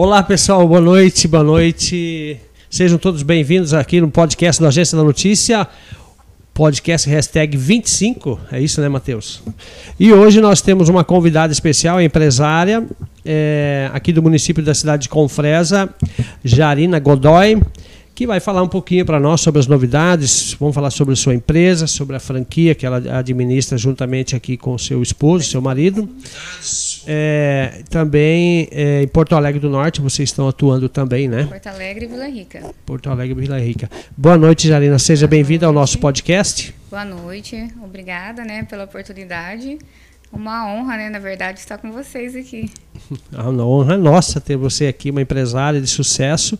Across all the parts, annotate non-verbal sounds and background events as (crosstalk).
Olá pessoal, boa noite, boa noite. Sejam todos bem-vindos aqui no podcast do Agência da Notícia, podcast hashtag 25, é isso né Matheus? E hoje nós temos uma convidada especial, empresária, é, aqui do município da cidade de Confresa, Jarina Godoy, que vai falar um pouquinho para nós sobre as novidades, vamos falar sobre a sua empresa, sobre a franquia que ela administra juntamente aqui com seu esposo, seu marido. É, também é, em Porto Alegre do Norte, vocês estão atuando também, né? Porto Alegre e Vila Rica. Porto Alegre e Vila Rica. Boa noite, Jarina. Seja bem-vinda ao nosso podcast. Boa noite. Obrigada, né, pela oportunidade. Uma honra, né, na verdade, estar com vocês aqui. (laughs) A honra nossa ter você aqui, uma empresária de sucesso.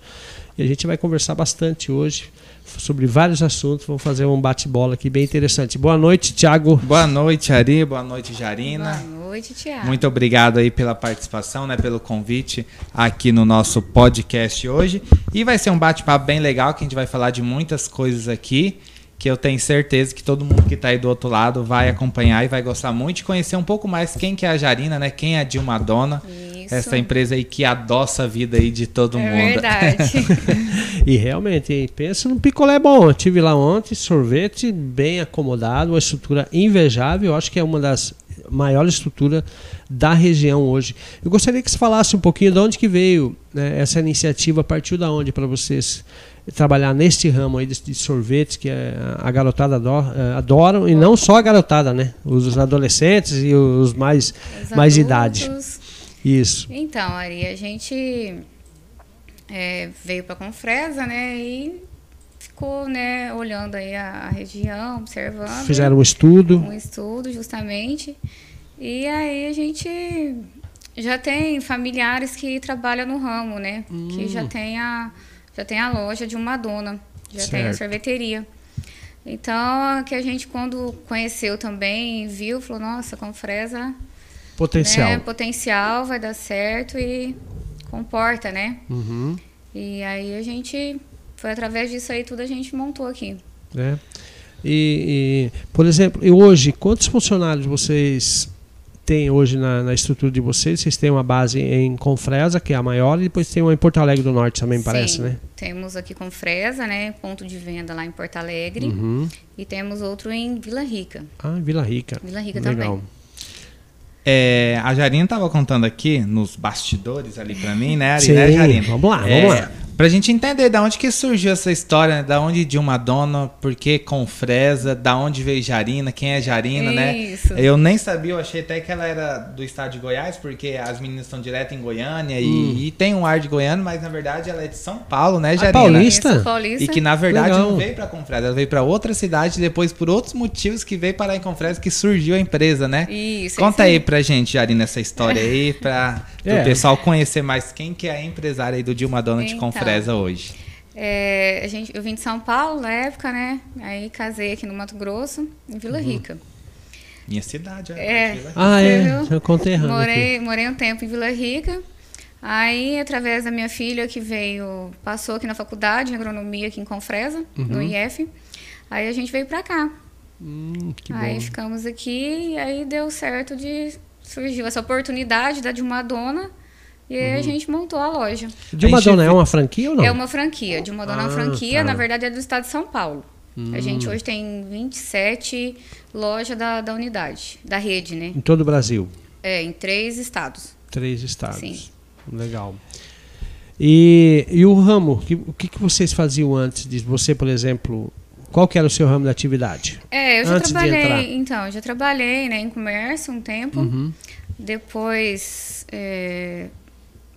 E a gente vai conversar bastante hoje sobre vários assuntos. Vamos fazer um bate-bola aqui bem interessante. Boa noite, Tiago. Boa noite, Ari. Boa noite, Jarina. Boa noite, Tiago. Muito obrigado aí pela participação, né, pelo convite aqui no nosso podcast hoje. E vai ser um bate-papo bem legal que a gente vai falar de muitas coisas aqui que eu tenho certeza que todo mundo que está aí do outro lado vai acompanhar e vai gostar muito de conhecer um pouco mais quem que é a Jarina, né? Quem é a Dilma Dona, Isso. essa empresa aí que adoça a vida aí de todo É mundo. verdade. (laughs) E realmente, pensa num picolé bom. Eu tive lá ontem, sorvete bem acomodado, uma estrutura invejável. Eu acho que é uma das maiores estruturas da região hoje. Eu gostaria que você falasse um pouquinho de onde que veio né, essa iniciativa, partiu da onde para vocês trabalhar neste ramo aí de, de sorvetes que é, a garotada adora, eh, adoram e não só a garotada, né? Os adolescentes e os mais Os mais idade. Isso. Então, Ari, a gente é, veio para Confresa, né, e ficou, né, olhando aí a, a região, observando. Fizeram um estudo. um estudo, justamente. E aí a gente já tem familiares que trabalham no ramo, né? Que já tem a já tem a loja de uma dona, já tem a Certo. sorveteria. Então, que a gente quando conheceu também, viu, falou: "Nossa, com fresa, Potencial. né, potencial vai dar certo e comporta, né?" Uhum. E aí a gente foi através disso aí tudo a gente montou aqui. né? E, e, por exemplo, e hoje, quantos funcionários vocês têm hoje na, na estrutura de vocês? Vocês têm uma base em Confresa, que é a maior, e depois tem uma em Porto Alegre do Norte também, parece, Sim, né? Temos aqui com Fresa, né? Ponto de venda lá em Porto Alegre. Uhum. E temos outro em Vila Rica. Ah, Vila Rica. Vila Rica Legal. também. É, a Jarina estava contando aqui nos bastidores ali para mim, né, Ari, Sim, né, Jarina? vamos lá, É, vamos lá. Pra gente entender da onde que surgiu essa história, né? Da onde Dilma Dona, por que Confresa, da onde veio Jarina, quem é Jarina, né? Isso. Eu nem sabia, eu achei até que ela era do estado de Goiás, porque as meninas estão direto em Goiânia e, e tem um ar de Goiânia, mas na verdade ela é de São Paulo, né, Jarina? paulista? Isso, Paulista. E que na verdade Legal. não veio pra Confresa, ela veio pra outra cidade depois por outros motivos que veio parar em Confresa que surgiu a empresa, né? Isso. Conta isso aí pra gente, Jarina, essa história aí, pra (laughs) É. o pessoal conhecer mais quem que é a empresária aí do Dilma Dona de Então. Confresa hoje. É, a gente, eu vim de São Paulo na época, né? Aí casei aqui no Mato Grosso, em Uhum. Vila Rica. Minha cidade, É. Vila Rica. Ah, é, eu conterrâneo aqui. Morei, morei um tempo em Vila Rica. Aí, através da minha filha que veio, passou aqui na faculdade, em agronomia aqui em Confresa, no IF. Aí a gente veio pra cá. Hum, que aí bom. ficamos aqui e aí deu certo de surgiu essa oportunidade da de uma dona e aí Uhum. a gente montou a loja. De uma gente dona é uma franquia ou não? É uma franquia, de uma dona é uma Ah, franquia, tá. na verdade é do estado de São Paulo. A gente Hum. hoje tem 27 lojas da, da unidade, da rede, né? Em todo o Brasil. É, em três estados. Três estados. Sim. Legal. E, e o ramo, que- o que, que vocês faziam antes de você, por exemplo, qual que era o seu ramo de atividade? É, eu já Antes trabalhei, então, eu já trabalhei né, em comércio um tempo. Uhum. Depois, é,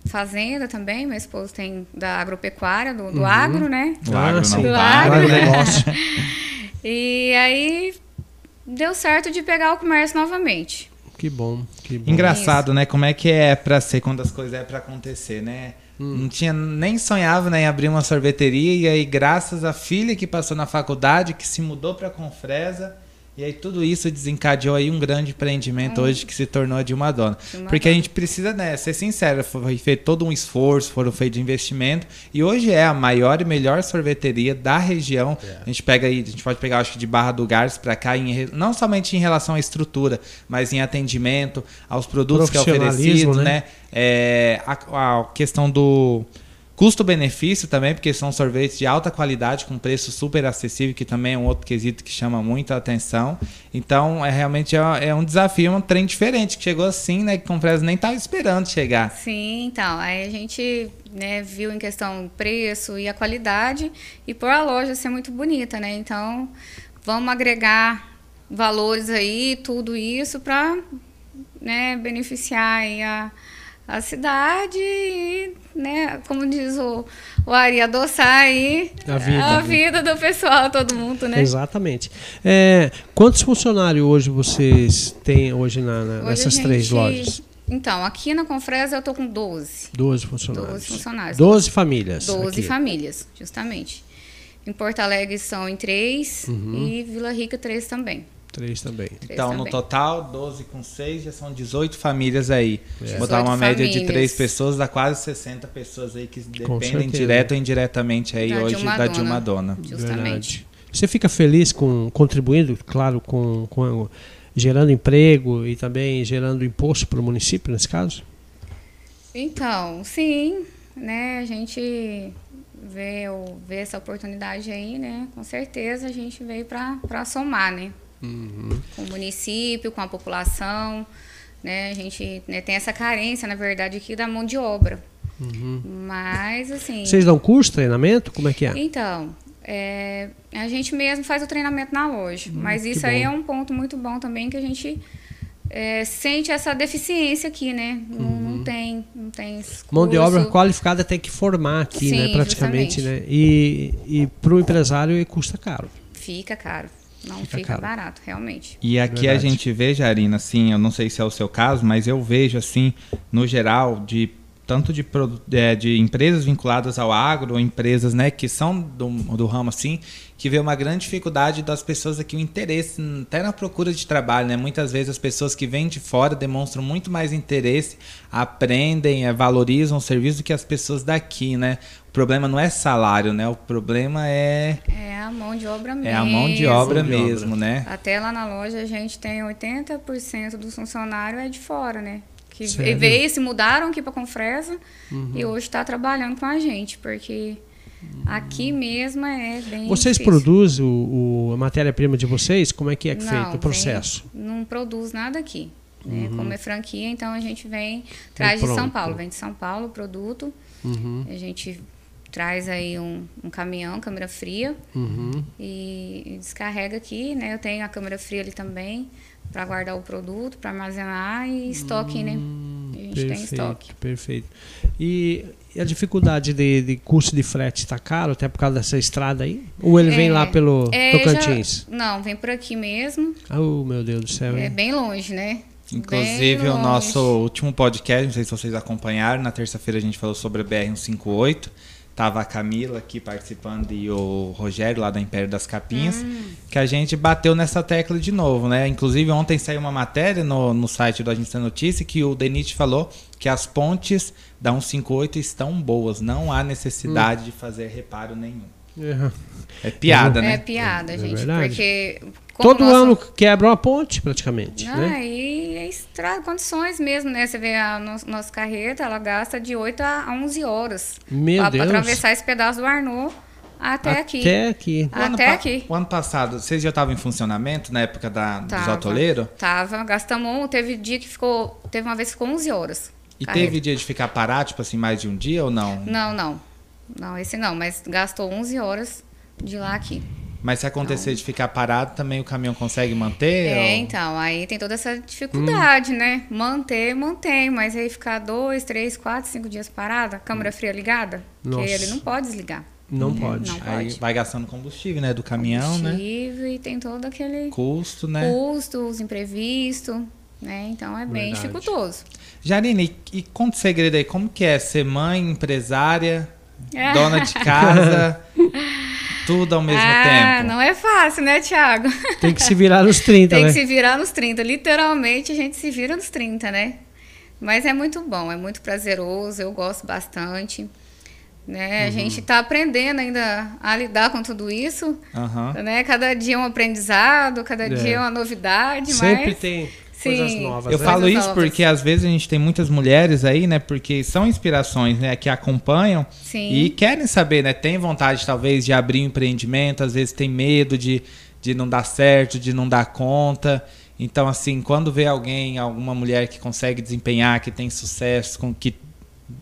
fazenda também, meu esposo tem da agropecuária, do, do Uhum. agro, né? O agro não sim. para. Agronegócio. (laughs) E aí deu certo de pegar o comércio novamente. que bom, que bom. Engraçado, né? Como é que é pra ser quando as coisas é pra acontecer, né? Hum. Não tinha nem sonhava né, em abrir uma sorveteria e aí graças à filha que passou na faculdade, que se mudou pra Confresa, E aí tudo isso desencadeou aí um grande empreendimento Hum. hoje que se tornou a de uma dona. Uma Porque a dona. gente precisa, né, ser sincero, foi feito todo um esforço, foram feitos investimento e hoje é a maior e melhor sorveteria da região. A gente pega aí, a gente pode pegar acho que de Barra do Garças para cá, em não somente em relação à estrutura, mas em atendimento, aos produtos que é oferecido, né? né? É, a, a questão do custo-benefício também, porque são sorvetes de alta qualidade com preço super acessível, que também é um outro quesito que chama muita atenção. Então, é realmente é, é um desafio, um trem diferente, que chegou assim, né? Que Confresa nem estava esperando chegar. Sim, então, aí a gente né, viu em questão preço e a qualidade e por a loja ser muito bonita, né? Então, vamos agregar valores aí, tudo isso para né, beneficiar a, a cidade e, né, como diz o, o Ari, adoçar aí A vida, a né? vida do pessoal, todo mundo, né? Exatamente. É, quantos funcionários hoje vocês têm hoje na, na- Hoje nessas a três gente- lojas? Então, aqui na Confresa eu tô com 12. 12 funcionários. 12 funcionários. 12 famílias. 12 aqui. famílias, justamente. Em Porto Alegre são em três Uhum. e Vila Rica três também. Três também. Três Então, no também. total, 12 com 6, já são 18 famílias aí. Se botar 18 uma média de. 3 pessoas, dá quase 60 pessoas aí que dependem direto ou indiretamente aí Da hoje Dilma da Dona. Dilma Dona. Justamente. Verdade. Você fica feliz com contribuindo, claro, com, com gerando emprego e também gerando imposto para o município, nesse caso? Então, sim, né? A gente vê, o- vê essa oportunidade aí, né? Com certeza a gente veio para somar, né? Uhum. Com o município, com a população, né? A gente né, tem essa carência, na verdade, aqui da mão de obra. Mas, assim... Uhum. Vocês dão curso, treinamento? Como é que é? Então, é, a gente mesmo faz o treinamento na loja. mas Hum, que isso aí é um ponto muito bom também que a gente é, sente essa deficiência aqui, né? Não, não tem, não tem Uhum. Mão de obra curso. qualificada tem que formar aqui, Sim, né? Praticamente, justamente. né? E, e para o empresário custa caro. Fica caro. Não Fica fica, barato, realmente. E aqui Verdade. a gente vê, Jarina, assim, eu não sei se é o seu caso, mas eu vejo, assim, no geral, de tanto de, é, de empresas vinculadas ao agro, ou empresas né, que são do, do ramo assim, que vê uma grande dificuldade das pessoas aqui, o interesse, até na procura de trabalho. Né? Muitas vezes as pessoas que vêm de fora demonstram muito mais interesse, aprendem, é, valorizam o serviço do que as pessoas daqui. Né? O problema não é salário, né? o problema é, É a mão de obra mesmo. é a mão de obra Mão de obra. mesmo. Né? Até lá na loja a gente tem 80% dos funcionários é de fora, né? Que Sério? veio, se mudaram aqui para Confresa Uhum. e hoje está trabalhando com a gente, porque aqui mesmo é bem Vocês difícil. produzem o, o- a matéria-prima de vocês? Como é que é Não, feito o vem- processo? não produz nada aqui. né? Como é franquia, então a gente vem, traz de São. Paulo, vem de São Paulo o produto, Uhum, a gente traz aí um, um caminhão, câmera fria, uhum. e, e descarrega aqui, né? Eu tenho a câmera fria ali também para guardar o produto, para armazenar e estoque, né? A gente tem Perfeito, estoque. perfeito. E, e a dificuldade de, de custo de frete está caro até por causa dessa estrada aí? Ou ele vem É, lá pelo é, Tocantins? já- não, vem por aqui mesmo. Oh, meu Deus do céu. É hein? bem longe, né? Inclusive, o nosso último podcast, não sei se vocês acompanharam, na terça-feira a gente falou sobre a BR-158. Tava a Camila aqui participando e o Rogério lá da Império das Capinhas, Hum. que a gente bateu nessa tecla de novo, né? Inclusive, ontem saiu uma matéria no, no site do Agência Notícia que o Denit falou que as pontes da 158 estão boas, não há necessidade de fazer reparo nenhum. É. É piada, É né? piada, É gente. verdade. Porque. como Todo nosso- ano quebra uma ponte, praticamente. Ah, né? e é estrada, condições mesmo, né? Você vê a no- nossa carreta, ela gasta de 8 a 11 horas. Meu pra, Deus. Pra atravessar esse pedaço do Arnaud até, aqui. Até aqui. O Até aqui. O ano passado, vocês já estavam em funcionamento na época da, dos Tava. atoleiros? Tava, gastamos. um, Teve dia que ficou. Teve uma vez que ficou 11 horas. E carreta. teve dia de ficar parado, tipo assim, mais de um dia ou não? Não, não. Não, esse não, mas gastou 11 horas de lá aqui. Mas se acontecer de ficar parado, também o caminhão consegue manter? É, ou- então, aí tem toda essa dificuldade, Hum. né? Manter, mantém, mas aí ficar dois, três, quatro, cinco dias parada, câmera fria ligada, Nossa. porque ele não pode desligar. Não pode. Não Aí pode. vai gastando combustível, né? Do caminhão, né? Combustível E tem todo aquele Custo, né? custo, os imprevistos, né? Então é bem Verdade. dificultoso. Jarine, e, e conta o segredo aí, como que é ser mãe, empresária. Dona de casa, (laughs) tudo ao mesmo ah, tempo? não é fácil, né, Thiago? Tem que se virar nos 30, (laughs) Tem né? que se virar nos 30. Literalmente, a gente se vira nos 30, né? Mas é muito bom, é muito prazeroso, eu gosto bastante. Né? A Uhum. gente está aprendendo ainda a lidar com tudo isso. Aham. Né? Cada dia é um aprendizado, cada É. dia é uma novidade. Sempre mas... tem. Coisas novas. Eu né? falo isso novas. porque às vezes a gente tem muitas mulheres aí, né? Porque são inspirações, né? Que acompanham Sim. e querem saber, né? Tem vontade talvez de abrir um empreendimento, às vezes tem medo de, de não dar certo, de não dar conta. Então, assim, quando vê alguém, alguma mulher que consegue desempenhar, que tem sucesso, com que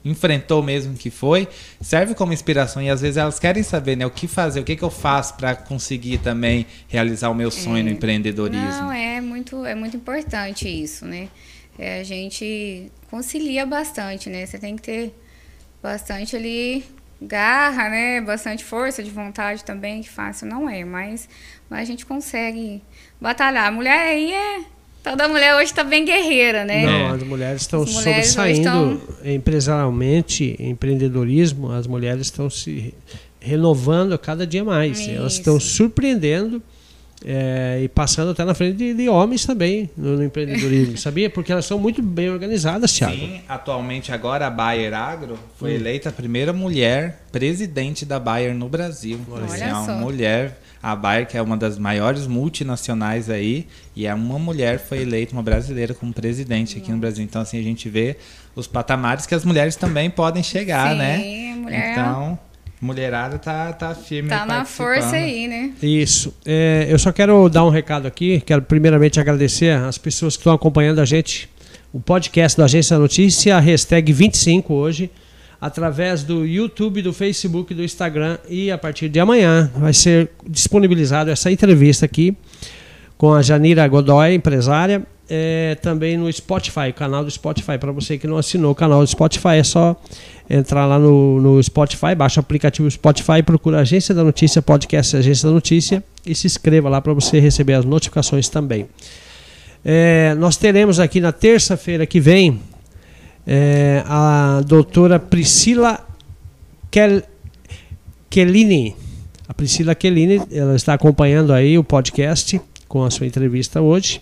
enfrentou mesmo que foi, serve como inspiração e às vezes elas querem saber, né, o que fazer, o que, que eu faço para conseguir também realizar o meu sonho no empreendedorismo. Não, é muito, é muito importante isso, né? É, a gente concilia bastante, né? Você tem que ter bastante ali garra, né? Bastante força de vontade também, que fácil não é, mas, mas a gente consegue batalhar. A mulher aí é. Toda mulher hoje tá bem guerreira, né? Não, É. as mulheres estão As mulheres hoje sobressaindo empresarialmente, em empreendedorismo, as mulheres estão se renovando a cada dia mais. Elas Isso. estão surpreendendo é, e passando até na frente de, de homens também no, no empreendedorismo, (laughs) sabia? Porque elas são muito bem organizadas, Thiago. Sim, atualmente agora a Bayer Agro foi eleita a primeira mulher presidente da Bayer no Brasil. Olha Assim, é uma só. mulher, a Bayer que é uma das maiores multinacionais aí, e é uma mulher foi eleita, uma brasileira como presidente aqui no Brasil. Então assim a gente vê os patamares que as mulheres também podem chegar, Sim, né? a mulher Então, mulherada tá tá firme tá na força aí, né? Isso. É, eu só quero dar um recado aqui. Quero primeiramente agradecer as pessoas que estão acompanhando a gente. O podcast do Agência da Notícia, a hashtag 25 hoje, através do YouTube, do Facebook, do Instagram. E a partir de amanhã vai ser disponibilizado essa entrevista aqui com a Janira Godoy, empresária. é, também no Spotify, canal do Spotify. Para você que não assinou o canal do Spotify, é só entrar lá no, no Spotify, baixa o aplicativo Spotify, procura Agência da Notícia, podcast Agência da Notícia e se inscreva lá para você receber as notificações também. É, nós teremos aqui na terça-feira que vem é, a doutora Priscila Kel. A Priscila Kellini, ela está acompanhando aí o podcast com a sua entrevista hoje.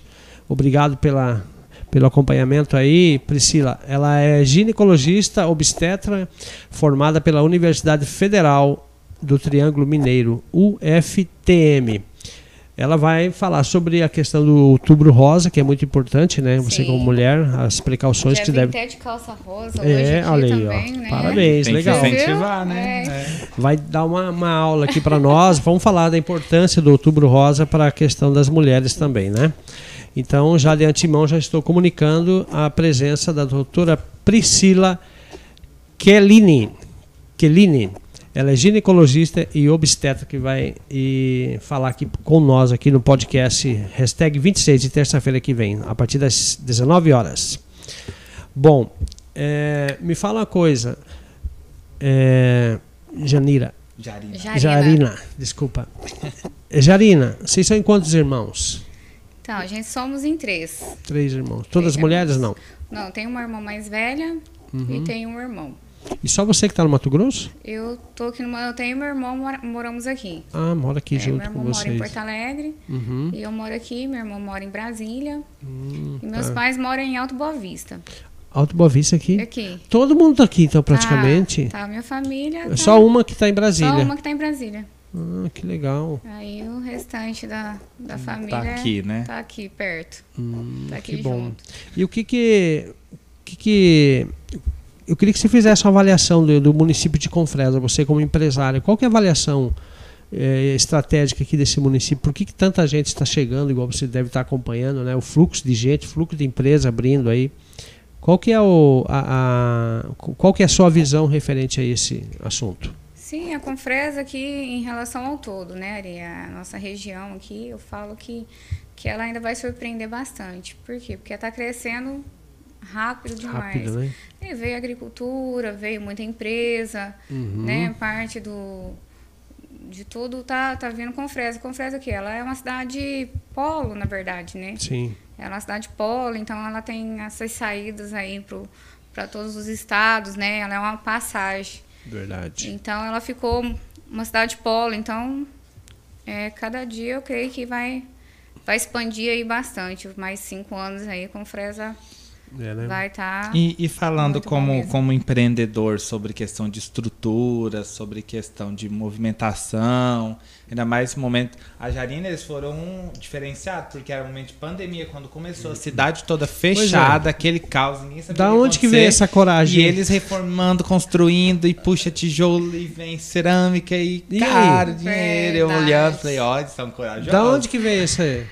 Obrigado pela, pelo acompanhamento aí, Priscila. Ela é ginecologista obstetra formada pela Universidade Federal do Triângulo Mineiro, UFTM. Ela vai falar sobre a questão do outubro rosa, que é muito importante, né? Você Sim. como mulher, as precauções que deve até de calça rosa É, olha aí, também, ó. né? Parabéns, Tem legal. que incentivar, né? É. É. vai dar uma, uma aula aqui para nós. (laughs) Vamos falar da importância do Outubro Rosa para a questão das mulheres também, né? Então, já de antemão, já estou comunicando a presença da doutora Priscila Kellini. Kellini. Ela é ginecologista e obstetra que vai e falar aqui com nós aqui no podcast hashtag 26 de terça-feira que vem, a partir das 19 horas. Bom, é, me fala uma coisa, é, Janira, Jarina. Jarina. Jarina, desculpa. É, Jarina, vocês são em quantos irmãos? Então, a gente somos em três. Três irmãos. Todas Três mulheres, não? Não, tem uma irmã mais velha Uhum. e tem um irmão. E só você que está no Mato Grosso? Eu tô aqui numa, eu tenho meu irmão, mora- moramos aqui. Ah, mora aqui É, junto meu irmão com mora em vocês. Porto Alegre Uhum. e eu moro aqui, meu irmão mora em Brasília Hum, e meus tá. pais moram em Alto Boa Vista. Alto Boa Vista aqui. Aqui. Todo mundo tá aqui, então, praticamente. Tá, tá minha família. É tá- só uma que está em Brasília. Só uma que tá em Brasília. Ah, que legal. Aí o restante da, da família Tá aqui, né? tá aqui perto. Hum, Tá aqui que bom. junto. E o que que, o que que eu queria que você fizesse uma avaliação do, do município de Confresa, você como empresário. Qual que é a avaliação eh, estratégica aqui desse município? Por que, que tanta gente está chegando, igual você deve estar acompanhando, né? O fluxo de gente, fluxo de empresa abrindo aí. Qual que é o, a, a- qual que é a sua visão referente a esse assunto? Sim, a Confresa aqui em relação ao todo, né, Ari? A nossa região aqui, eu falo que, que ela ainda vai surpreender bastante. Por quê? Porque está crescendo rápido demais. Rápido, né? E veio agricultura, veio muita empresa, Uhum. né? Parte do de tudo tá tá vindo Confresa. Confresa aqui, ela é uma cidade polo, na verdade, né? Sim. Ela é uma cidade polo, então ela tem essas saídas aí para todos os estados, né? Ela é uma passagem. Verdade. Então ela ficou uma cidade polo, então é, cada dia eu creio que vai, vai expandir aí bastante. Mais cinco anos aí com Fresa É, né? vai estar. E, e falando Muito bom como, mesmo. como empreendedor sobre questão de estrutura, sobre questão de movimentação, ainda mais esse momento. A Jarina, eles foram diferenciados, porque era um momento de pandemia, quando começou a cidade toda fechada, aquele caos, ninguém sabia é. Da onde que veio essa coragem? E eles reformando, construindo, e puxa tijolo, e vem cerâmica, e, E aí? cara, dinheiro. Eu olhando, falei, ó, eles são corajosos. Da onde que veio essa aí?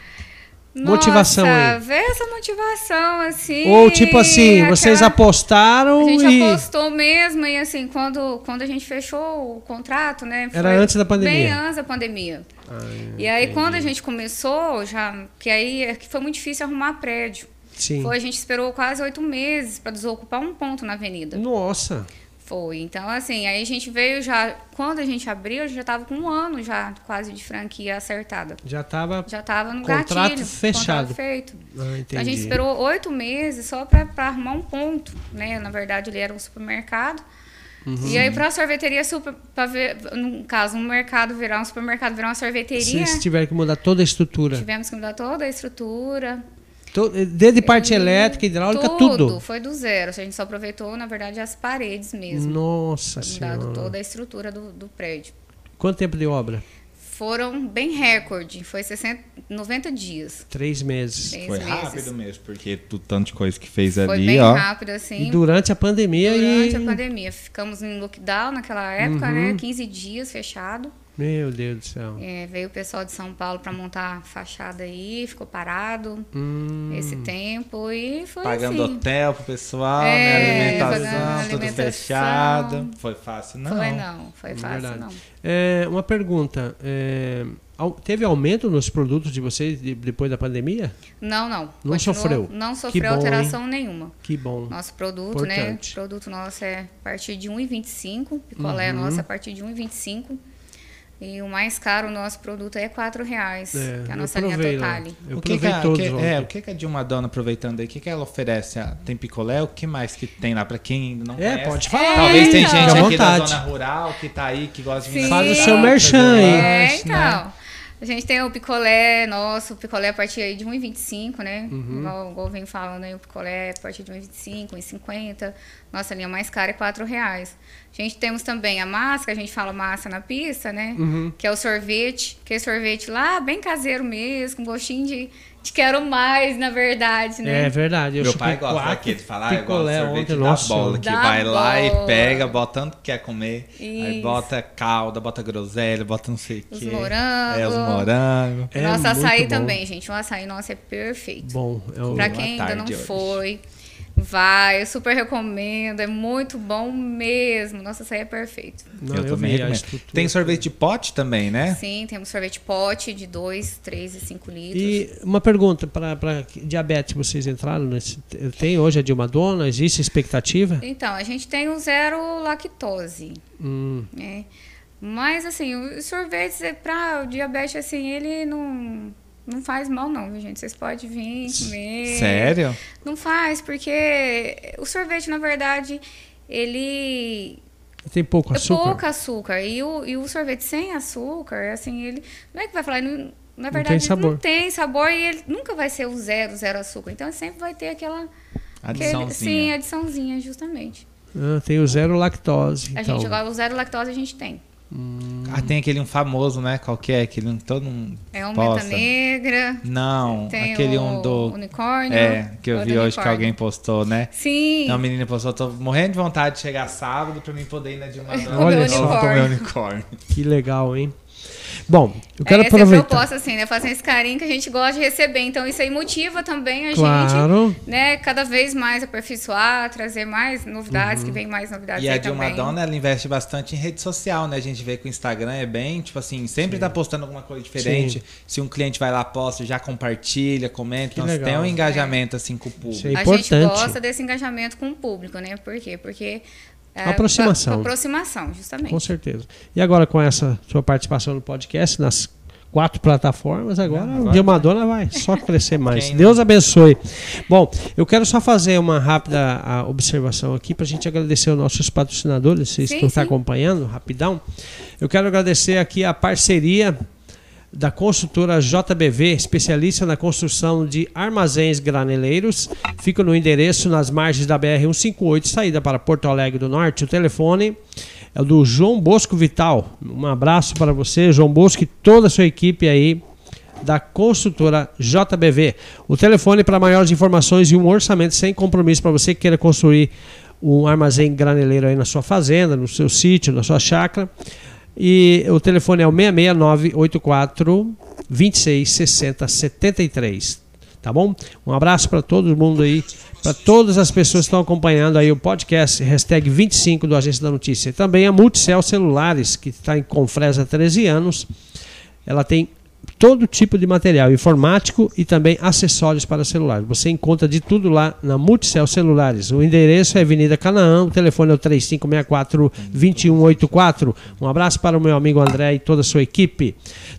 Motivação Nossa, aí? Vê essa motivação assim. Ou tipo assim, vocês aquela- apostaram A gente e apostou mesmo e assim, quando, quando a gente fechou o contrato, né? Era antes da pandemia. Bem antes da pandemia. Ah, E aí quando a gente começou, já. Que aí é que foi muito difícil arrumar prédio. sim. Foi, a gente esperou quase oito meses para desocupar um ponto na avenida. Nossa. Foi. Então, assim, aí a gente veio já. Quando a gente abriu, a gente já tava com um ano já quase de franquia acertada. Já tava Já tava no Contrato gatilho. fechado. Contrato feito. Ah. Então, a gente esperou oito meses só para arrumar um ponto, né? Na verdade, ele era um supermercado. Uhum. E aí, para a sorveteria, super, ver, no caso, um mercado virar um supermercado, virar uma sorveteria, Vocês tiveram que mudar toda a estrutura. tivemos que mudar toda a estrutura. Desde parte elétrica, hidráulica, tudo. Foi do zero. A gente só aproveitou, na verdade, as paredes mesmo. Nossa Foi mudado senhora. toda a estrutura do, do prédio. Quanto tempo de obra? Foram bem recorde. Foi 60, 90 dias. Três meses. Seis Foi meses. rápido mesmo, porque do tanto de coisa que fez Foi ali, bem ó. rápido, assim. E durante a pandemia Durante e... a pandemia. Ficamos em lockdown naquela época, Uhum. né? 15 dias fechado. Meu Deus do céu. É, veio o pessoal de São Paulo para montar a fachada aí, ficou parado Hum, esse tempo e foi Pagando assim. hotel pro pessoal, É, né? pagando Alimentação, tudo alimentação. fechado. Foi fácil, não. Foi não, foi fácil verdade. não. é, uma pergunta. é, teve aumento nos produtos de vocês de- depois da pandemia? Não, não. Não Continuou- sofreu? Não sofreu bom, alteração nenhuma. Que bom. Nosso produto, né? Importante. O produto nosso é a partir de 1,25. Picolé Uhum. nosso é a partir de 1,25. E o mais caro, o nosso produto é 4 reais, É, que é a nossa linha. Totale. Eu o que, que, a, todos que- é, o que, que a Dilma Dona, aproveitando aí, o que, que ela oferece? Ah, Tem picolé? O que mais que tem lá? Pra quem ainda não É, conhece. pode falar. Talvez tem então. gente aqui da zona rural que tá aí, que gosta de Sim. Faz o seu merchan fazer aí. É, então. né? A gente tem o picolé nosso, o picolé a partir aí de 1,25, né? Uhum. Igual, igual vem falando aí, o picolé a partir de 1,25, 1,50. Nossa linha mais cara é 4 reais. A gente temos também a massa, que a gente fala massa na pista, né? Uhum. Que é o sorvete, que é sorvete lá, bem caseiro mesmo, com gostinho de, de quero mais, na verdade, né? É verdade. Eu Meu pai gosta quatro daquele, fala, ah, eu gosto de sorvete ontem, da nossa. bola, que Da vai lá e bola. pega, bota tanto que quer comer, aí Isso. bota calda, bota groselha, bota não sei o Os quê. morangos. É, os morangos. É Nosso muito açaí bom. também, gente. O açaí nosso é perfeito. Bom, é. Pra quem ainda não hoje. foi, vai, eu super recomendo, é muito bom mesmo. Nossa, açaí é perfeito. Não, eu, eu também vi recomendo. Tem sorvete de pote também, né? Sim, temos sorvete pote de 2, 3 e 5 litros. E uma pergunta para diabetes, vocês entraram nesse. Tem hoje a Dilma Dona? Existe expectativa? Então, a gente tem o zero lactose, Hum, né? Mas, assim, os sorvetes, para o diabetes, assim, ele não, não faz mal não, viu, gente? Vocês podem vir comer. Sério? Não faz, porque o sorvete, na verdade, ele tem pouco É açúcar? pouco açúcar. E o, e o sorvete sem açúcar, assim, ele. Não é que vai falar, ele não- na verdade, tem ele sabor. não tem sabor e ele nunca vai ser o zero, zero açúcar. Então sempre vai ter aquela. aquele- sim, Adiçãozinha. adiçãozinha, justamente. Ah, tem o zero lactose. A então. gente agora o zero lactose a gente tem. Ah, tem aquele um famoso, né? Qual que é? Aquele um todo mundo É o posta. menta negra. Não, Tem aquele o um do... unicórnio. É, que eu vi hoje que unicórnio. alguém postou, né? Sim. Então, a menina postou, tô morrendo de vontade de chegar sábado pra mim poder ir na Dilma (laughs) Dona. Olha de só. unicórnio. unicórnio. Que legal, hein? Bom, eu quero é, aproveitar. eu posto assim, né? Fazendo esse carinho que a gente gosta de receber. Então, isso aí motiva também a gente, Claro. né? Cada vez mais aperfeiçoar, trazer mais novidades, Uhum. que vem mais novidades E a Dilma também. Dona, ela investe bastante em rede social, né? A gente vê que o Instagram é bem, tipo assim, sempre tá postando alguma coisa diferente. Sim. Se um cliente vai lá, posta, já compartilha, comenta. Que Então, legal. tem um engajamento, assim, com o público. Isso é a gente gosta desse engajamento com o público, né? Por quê? Porque. É, Aproximação. aproximação, justamente. Com certeza. E agora, com essa sua participação no podcast, nas quatro plataformas, agora, o agora Dona vai só crescer mais. Quem não? Deus abençoe. Bom, eu quero só fazer uma rápida observação aqui para a gente agradecer aos nossos patrocinadores, vocês Sim, que estão sim. acompanhando, rapidão. Eu quero agradecer aqui a parceria da construtora JBV, especialista na construção de armazéns graneleiros. Fica no endereço nas margens da BR 158, saída para Porto Alegre do Norte. O telefone é do João Bosco Vital. Um abraço para você, João Bosco, e toda a sua equipe aí da construtora JBV. O telefone para maiores informações e um orçamento sem compromisso para você que queira construir um armazém graneleiro aí na sua fazenda, no seu sítio, na sua chácara. E o telefone é o 66984 2660 73. Tá bom? Um abraço para todo mundo aí, para todas as pessoas que estão acompanhando aí o podcast hashtag 25 do Agência da Notícia. E também a Multicel Celulares, que está em Confresa há 13 anos. Ela tem todo tipo de material informático e também acessórios para celular. Você encontra de tudo lá na Multicel Celulares. O endereço é Avenida Canaã, o telefone é o 3564-2184. Um abraço para o meu amigo André e toda a sua equipe.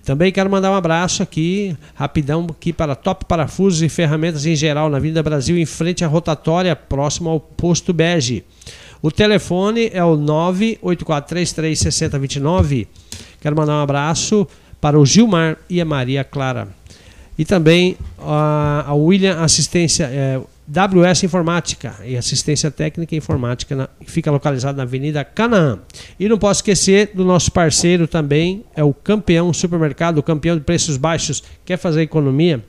Também quero mandar um abraço aqui, rapidão, aqui para Top Parafusos e Ferramentas em geral, na Avenida Brasil, em frente à rotatória, próximo ao Posto Bege. O telefone é o 984336029. Quero mandar um abraço para o Gilmar e a Maria Clara. E também a, William Assistência, é, WS Informática e Assistência Técnica e Informática, na, fica localizada na Avenida Canaã. E não posso esquecer do nosso parceiro também, é o Campeão Supermercado, o campeão de preços baixos. Quer fazer economia?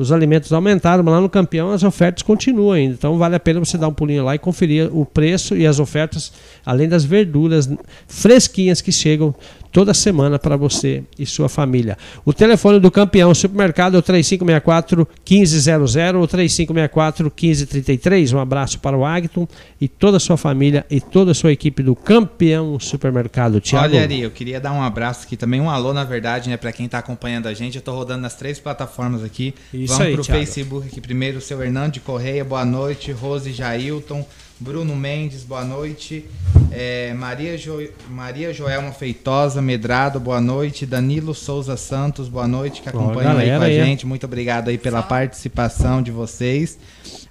Os alimentos aumentaram, mas lá no campeão as ofertas continuam ainda. Então vale a pena você dar um pulinho lá e conferir o preço e as ofertas, além das verduras fresquinhas que chegam toda semana para você e sua família. O telefone do campeão supermercado é o 3564 1500 ou 3564 1533. Um abraço para o Agton e toda a sua família e toda a sua equipe do campeão supermercado. Tiago. Olha, Ari, eu queria dar um abraço aqui também, um alô, na verdade, né, para quem está acompanhando a gente. Eu estou rodando nas três plataformas aqui. Isso Vamos pro Thiago. Facebook aqui primeiro, o seu Hernando de Correia, boa noite. Rose Jailton, Bruno Mendes, boa noite. É, Maria, jo... Maria Joelma Feitosa Medrado, boa noite. Danilo Souza Santos, boa noite, que Ó, acompanham aí com a gente. Muito obrigado aí pela participação de vocês.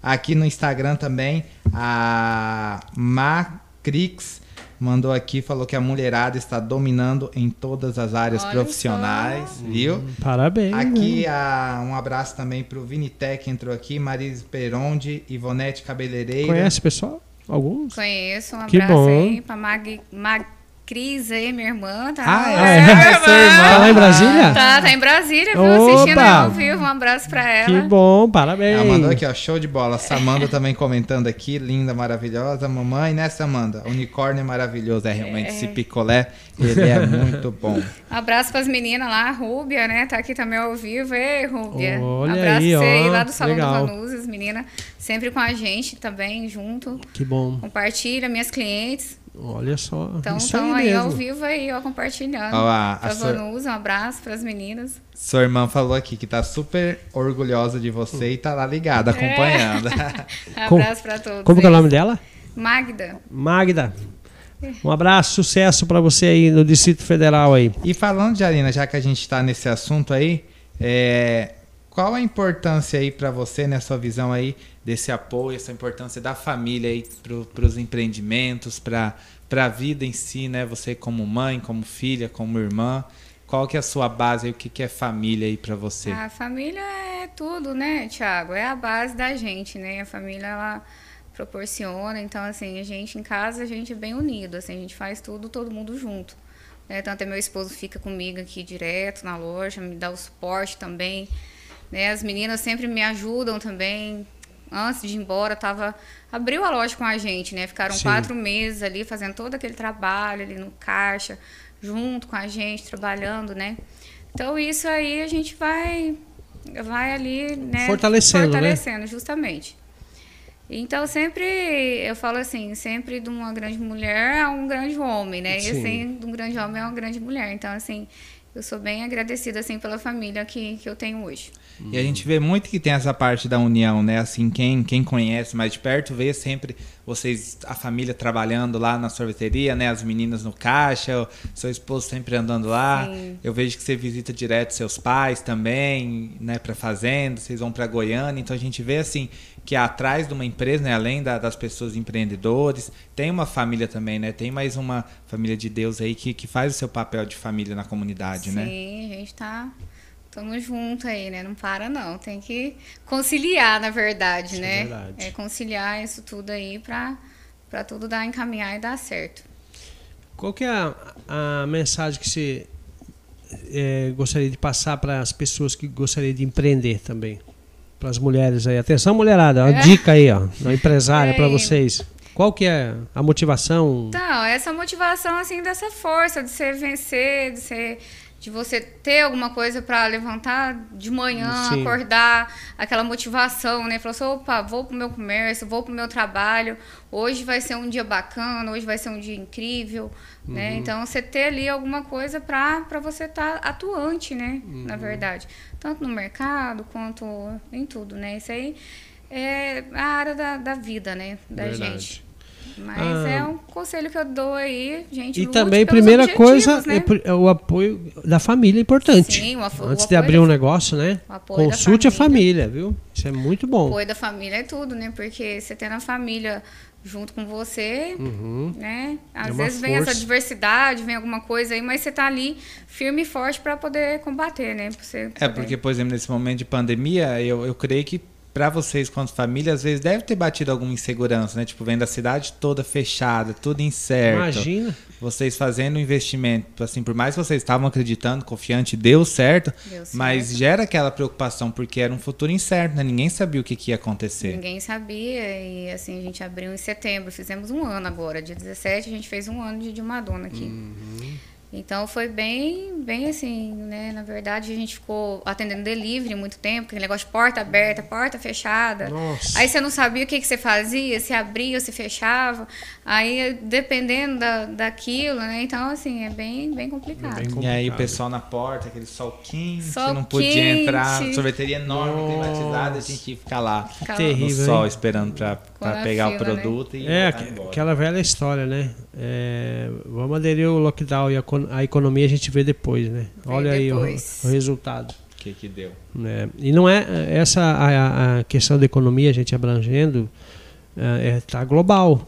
Aqui no Instagram também, a Macrix mandou aqui, falou que a mulherada está dominando em todas as áreas Olha profissionais, só. viu? Parabéns. Aqui a, um abraço também pro Vinitec entrou aqui, Marise Peronde, Ivonete Cabeleireira. Conhece pessoal? Alguns? Conheço, um Que abraço bom. aí pra Mag, Mag Cris aí, minha irmã, tá? Ah, é? É sua irmã. Tá lá em Brasília? Tá, tá em Brasília, viu? Assistindo Opa! aí ao vivo. Um abraço pra ela. Que bom, parabéns. Ela mandou aqui, ó, show de bola. Samanda também comentando aqui, linda, maravilhosa. Mamãe, né, Samanda? Unicórnio é maravilhoso. É realmente esse picolé, ele é muito bom. (laughs) Abraço pras meninas lá, a Rúbia, né? Tá aqui também ao vivo. Ei, Rúbia. Olha abraço aí, pra você aí ó, lá do Salão legal. do Vanuzes, menina. Sempre com a gente também, junto. Que bom. Compartilha, minhas clientes. Olha só. Então, estão aí aí, ao vivo aí, ó, compartilhando. A pra sua- Vanusa, um abraço pras meninas. Sua irmã falou aqui que tá super orgulhosa de você e tá lá ligada, acompanhando. Como- (laughs) (laughs) Abraço pra todos. Como que é o nome dela? Magda. Magda. Um abraço, sucesso para você aí no Distrito Federal aí. E falando de Arina, já que a gente está nesse assunto aí, é, qual a importância aí para você, né, sua visão aí desse apoio, essa importância da família aí para os empreendimentos, para a vida em si, né? Você como mãe, como filha, como irmã, qual que é a sua base aí, o que, que é família aí para você? A família é tudo, né, Thiago? É a base da gente, né? A família, ela proporciona. Então, assim, a gente em casa, a gente é bem unido. Assim, a gente faz tudo, todo mundo junto. Né? Tanto é meu esposo fica comigo aqui direto na loja, me dá o suporte também. Né? As meninas sempre me ajudam também. Antes de ir embora, tava abriu a loja com a gente, né? Ficaram Sim. quatro meses ali fazendo todo aquele trabalho ali no caixa, junto com a gente, trabalhando, né? Então isso aí a gente vai vai ali, né? Fortalecendo, né? Fortalecendo, justamente. Então sempre eu falo assim, sempre de uma grande mulher a um grande homem, né? Sim. E assim, de um grande homem a uma grande mulher. Então assim, eu sou bem agradecida assim pela família que, que eu tenho hoje. E a gente vê muito que tem essa parte da união, né? Assim, quem, quem conhece mais de perto vê sempre vocês, a família trabalhando lá na sorveteria, né? As meninas no caixa, o seu esposo sempre andando lá. Sim. Eu vejo que você visita direto seus pais também, né? Pra fazenda, vocês vão pra Goiânia. Então a gente vê assim que atrás de uma empresa, né? Além da- das pessoas empreendedores, tem uma família também, né? Tem mais uma família de Deus aí que, que faz o seu papel de família na comunidade, Sim, né? a gente tá Tamo junto aí, né? Não para não. Tem que conciliar, na verdade, Isso é né? verdade. É conciliar isso tudo aí pra, pra tudo dar encaminhar e dar certo. Qual que é a, a mensagem que você é, gostaria de passar para as pessoas que gostariam de empreender também? Para as mulheres aí. Atenção, mulherada. Uma É. dica aí, ó. Uma empresária para Ei. vocês. Qual que é a motivação? Então, essa motivação, assim, dessa força de você vencer, de você de você ter alguma coisa para levantar de manhã, Sim. acordar, aquela motivação, né? Falar assim, opa, vou pro meu comércio, vou pro meu trabalho, hoje vai ser um dia bacana, hoje vai ser um dia incrível, né? Então, você ter ali alguma coisa para você estar atuante, né? Na verdade. Tanto no mercado quanto em tudo, né? Isso aí é a área da, da vida, né? Da Verdade. gente. Mas Ah. é um conselho que eu dou aí, gente. E também, primeira coisa, né? é é o apoio da família é importante. Sim, o apo- o Antes de apoio abrir da um negócio, né? o apoio da Consulte a família. família, viu? Isso é muito O bom. apoio da família é tudo, né? Porque você tendo a família junto com você, Uhum. né? Às É vezes vem força. essa adversidade, vem alguma coisa aí, mas você tá ali firme e forte para poder combater, né? Pra você É, porque, por exemplo, nesse momento de pandemia, eu, eu creio que para vocês, quanto família, às vezes deve ter batido alguma insegurança, né? Tipo, vendo a cidade toda fechada, tudo incerto. Imagina. Vocês fazendo um investimento, assim, por mais que vocês estavam acreditando, confiante, deu certo, Deu certo. mas gera aquela preocupação, porque era um futuro incerto, né? Ninguém sabia o que, que ia acontecer. Ninguém sabia e assim, a gente abriu em setembro, fizemos um ano agora, dia 17 a gente fez um ano de, de Madonna aqui. Uhum. Então foi bem, bem assim, né? Na verdade a gente ficou atendendo delivery muito tempo, aquele negócio de porta aberta, porta fechada. Nossa. Aí você não sabia o que, que você fazia, se abria ou se fechava. Aí dependendo da, daquilo, né? Então assim, é bem, bem complicado. Bem E aí o complicado. pessoal na porta, aquele sol quente, Sol não podia quente. entrar, sorveteria enorme, Nossa. climatizada, a gente ia ficar lá Ficava- terrível. no sol hein? esperando pra, pra pegar o fila, né? produto e É, voltar aqu- embora. aquela velha história, né? É, vamos aderir ao lockdown e a, a economia a gente vê depois, né? Olha aí o, depois. o resultado. O que que deu? né? E não é essa a, a questão da economia, a gente abrangendo, é, é, tá global.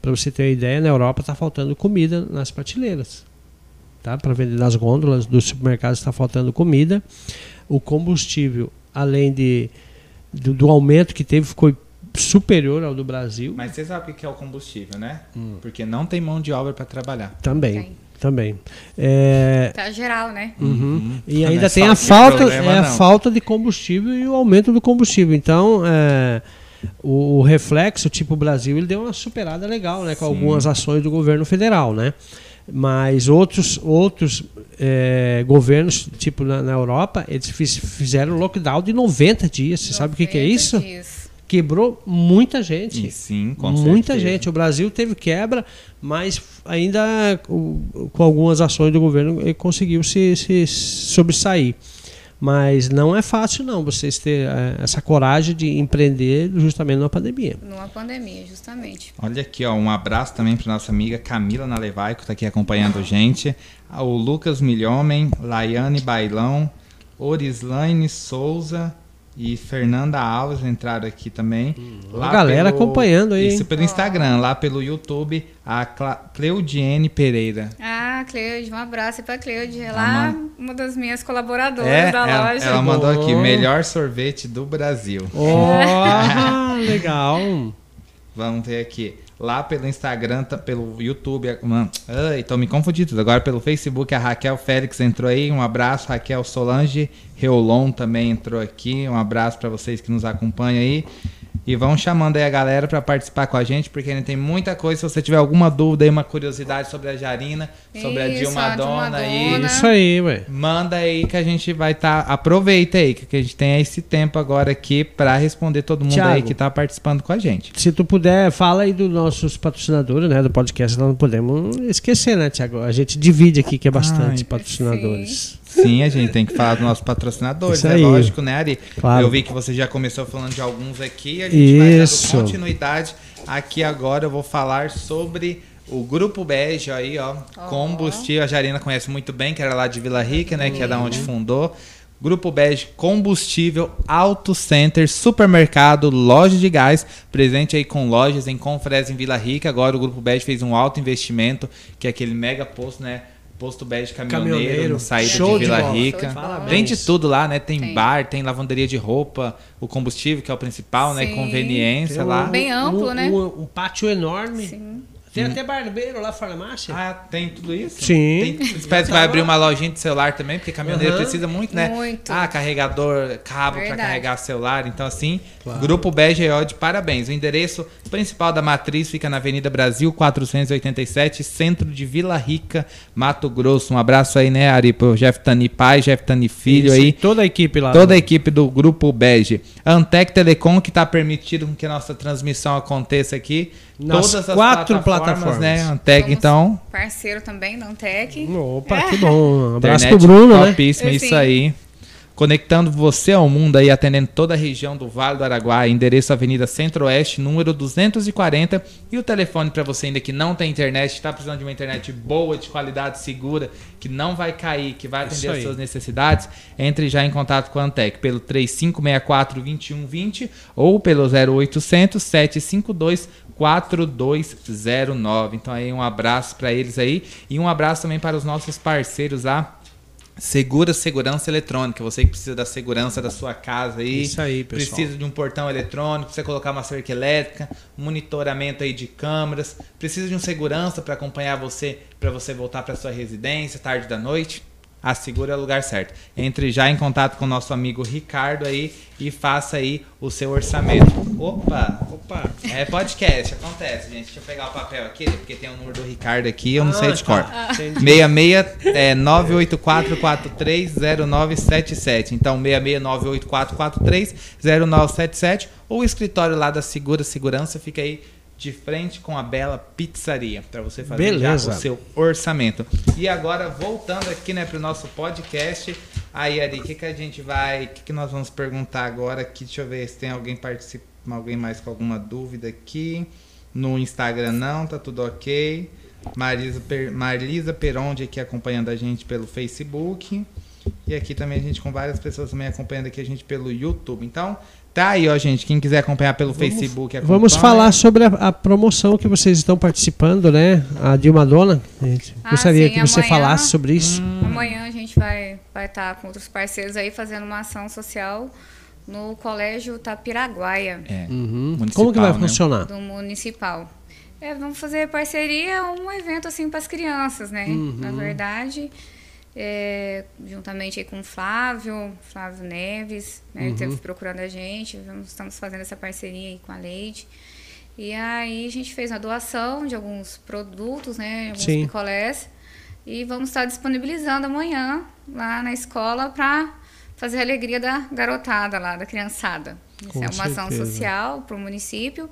Para você ter uma ideia, na Europa está faltando comida nas prateleiras. Tá? Para vender nas gôndolas dos supermercados está faltando comida. O combustível, além de, do, do aumento que teve, ficou superior ao do Brasil. Mas você sabe o que que é o combustível, né? Hum. Porque não tem mão de obra para trabalhar. Também, Tem. Também. É, Tá geral, né? Uhum. E Não ainda é tem a falta, problema, é a não. falta de combustível e o aumento do combustível. Então, é, o, o reflexo, tipo o Brasil, ele deu uma superada legal, né, com Sim. algumas ações do governo federal, né? Mas outros, outros é, governos, tipo na, na Europa, eles fiz- fizeram lockdown de 90 dias. Você sabe o que, que é 90 isso? dias. Quebrou muita gente. E sim, com Muita certeza. gente. O Brasil teve quebra, mas ainda com algumas ações do governo ele conseguiu se, se sobressair. Mas não é fácil não vocês ter eh, essa coragem de empreender justamente numa pandemia. Numa pandemia, justamente. Olha aqui, ó, um abraço também para nossa amiga Camila Nalevaico, que tá aqui acompanhando a gente. O Lucas Milhomem, Laiane Bailão, Orislaine Souza e Fernanda Alves entraram aqui também. a galera acompanhando aí, Isso pelo Instagram, lá pelo YouTube, a Cla Cleudiene Pereira. Ah, Cleude, um abraço pra Cleude. Ela é mano. uma das minhas colaboradoras É, da ela, loja. ela mandou aqui, melhor sorvete do Brasil. Oh, (laughs) legal. Vamos ver aqui. Lá pelo Instagram, tá- pelo YouTube. a- Mano, ai, tô me confundindo. Agora pelo Facebook, a Raquel Félix entrou aí. Um abraço. Raquel Solange Reolon também entrou aqui. Um abraço para vocês que nos acompanham aí. E vão chamando aí a galera para participar com a gente, porque ainda tem muita coisa. Se você tiver alguma dúvida aí, uma curiosidade sobre a Jarina, sobre a Isso, Dilma a Dilma Dona aí. Isso aí, ué. manda aí que a gente vai estar. aproveita aí, que a gente tem esse tempo agora aqui para responder todo mundo aí Thiago. que tá participando com a gente. Se tu puder, fala aí dos nossos patrocinadores, né, do podcast. Nós não podemos esquecer, né, Tiago? A gente divide aqui que é bastante Ai, patrocinadores. Sim, a gente tem que falar dos nossos patrocinadores, Isso é aí. lógico, né, Ari? Claro. Eu vi que você já começou falando de alguns aqui, a gente vai Isso. dando continuidade. Aqui agora eu vou falar sobre o Grupo Bege aí, ó, combustível. A Jarina conhece muito bem, que era lá de Vila Rica, né, que é da onde fundou. Grupo Bege, combustível, auto center, supermercado, loja de gás, presente aí com lojas em Confresa em Vila Rica. Agora o Grupo Bege fez um alto investimento, que é aquele mega posto, né? Posto Bege Caminhoneiro, Caminhoneiro. no saída Show de de Vila bola. Rica. De. Parabéns. Vende tudo lá, né? Tem, Tem. bar, tem lavanderia de roupa, o combustível, que é o principal, né? Sim. Conveniência Tem lá. um- Bem amplo, um, né? Um, um pátio enorme. Sim. Tem até barbeiro lá, farmácia. Ah, tem tudo isso? Sim. Tem, espero que vai abrir uma lojinha de celular também, porque caminhoneiro Aham. precisa muito, né? Muito. Ah, carregador, cabo para carregar celular. Então, assim, Claro. Grupo BGO de parabéns. O endereço principal da matriz fica na Avenida Brasil 487, centro de Vila Rica, Mato Grosso. Um abraço aí, né, Ari, pro Jeff Tani pai, Jeff Tani filho Isso, aí. Toda a equipe lá. Toda a equipe do Grupo Bege. Antec Telecom, que está permitindo que a nossa transmissão aconteça aqui. Nas Todas as quatro plataformas, né? plataformas. Antec, Somos então. Parceiro também da Antec. Opa, que bom. Um abraço Internet pro Bruno, né? topíssima, Eu isso aí. Conectando você ao mundo aí, atendendo toda a região do Vale do Araguaia, endereço Avenida Centro-Oeste, número 240. E o telefone para você ainda que não tem internet, está precisando de uma internet boa, de qualidade segura, que não vai cair, que vai atender as suas necessidades, entre já em contato com a Antec pelo 3564-2120 ou pelo 0800 752 4209. Então aí um abraço para eles aí e um abraço também para os nossos parceiros lá. Segura Segurança Eletrônica, você que precisa da segurança da sua casa aí, Isso aí, pessoal. precisa de um portão eletrônico, precisa colocar uma cerca elétrica, monitoramento aí de câmeras, precisa de um segurança para acompanhar você, para você voltar para sua residência tarde da noite. A Segura é o lugar certo. Entre já em contato com o nosso amigo Ricardo aí e faça aí o seu orçamento. Opa, Opa. é podcast, acontece, gente. Deixa eu pegar o papel aqui, porque tem o número do Ricardo aqui, eu não sei de Ah, cor. tá. Entendi. 66 é 984430977. Então 66984430977 ou o escritório lá da Segura Segurança fica aí de frente com a Bela Pizzaria para você fazer Beleza. já o seu orçamento. E agora voltando aqui, né, pro nosso podcast. Aí, Ari, o que que a gente vai, o que que nós vamos perguntar agora aqui? Deixa eu ver se tem alguém participa, alguém mais com alguma dúvida aqui. No Instagram não, tá tudo ok. Marisa, per, Marlisa Peronde aqui acompanhando a gente pelo Facebook. E aqui também a gente com várias pessoas também acompanhando aqui a gente pelo YouTube. Então, tá aí, ó, gente. Quem quiser acompanhar pelo Facebook, acompanha. Vamos falar sobre a, a promoção que vocês estão participando, né? A Dilma Dona. Gente, Ah, Gostaria sim, que você amanhã- falasse sobre isso. Amanhã a gente vai vai estar com outros parceiros aí fazendo uma ação social no Colégio Tapiraguaia, É, Uhum. municipal, Como que vai né? funcionar? do municipal. É, vamos fazer parceria, um evento assim para as crianças, né? Uhum. Na verdade, é, juntamente aí com o Flávio, Flávio Neves, né? Ele Uhum. esteve procurando a gente, estamos fazendo essa parceria aí com a Leide. E aí a gente fez uma doação de alguns produtos, né? Alguns Sim. picolés. E vamos estar disponibilizando amanhã lá na escola para fazer a alegria da garotada lá, da criançada. É uma ação certeza. social para o município.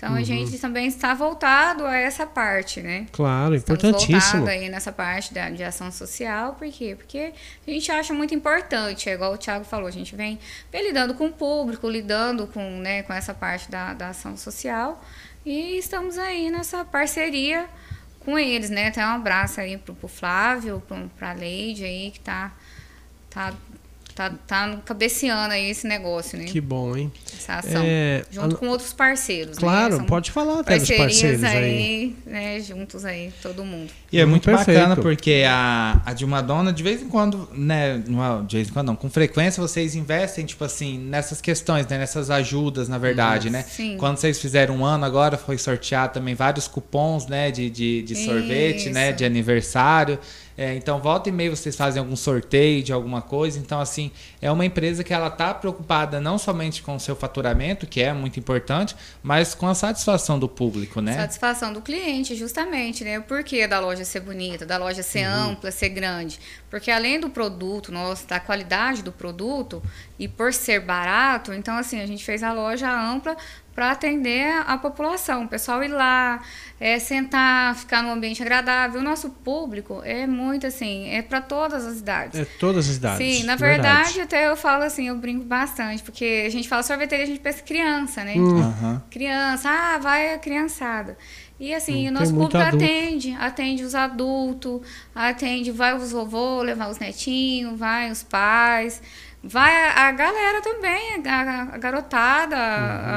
Então Uhum. a gente também está voltado a essa parte, né? Claro, Estamos importantíssimo. aí nessa parte da, de ação social, por quê? Porque a gente acha muito importante, é igual o Thiago falou, a gente vem, vem lidando com o público, lidando com, né, com essa parte da, da ação social e estamos aí nessa parceria com eles, né? Então um abraço aí pro, pro Flávio, pro, pra Leide aí, que tá, tá, tá, tá cabeceando aí esse negócio, né? Que bom, hein? Essa ação. É, junto a- com outros parceiros, né? Claro, São pode falar até dos parceiros aí. aí, né, juntos aí, todo mundo. E é muito Perfeito. bacana porque a, a Dilma Dona, de vez em quando, né? Não é de vez em quando, não. Com frequência vocês investem, tipo assim, nessas questões, né? Nessas ajudas, na verdade, né? Sim. Quando vocês fizeram um ano agora, foi sorteado também vários cupons, né? De, de, de sorvete, né? Isso. De aniversário. É, então, volta e meia vocês fazem algum sorteio de alguma coisa. Então, assim, é uma empresa que ela tá preocupada não somente com o seu faturamento, que é muito importante, mas com a satisfação do público, né? Satisfação do cliente, justamente, né? O porquê da loja ser bonita, da loja ser Uhum. ampla, ser grande. Porque além do produto, nosso, da qualidade do produto, e por ser barato, então assim, a gente fez a loja ampla para atender a população. O pessoal ir lá, é, sentar, ficar num ambiente agradável. O nosso público é muito assim, é para todas as idades. É todas as idades. Sim, na verdade, até eu falo assim, eu brinco bastante, porque a gente fala sorveteria, a gente pensa criança, né? Hum. Aham. Criança, ah, vai a criançada. E assim, Hum, o nosso público adulto. atende, atende os adultos, atende, vai os vovô levar os netinhos, vai os pais, Vai a, a galera também, a, a garotada,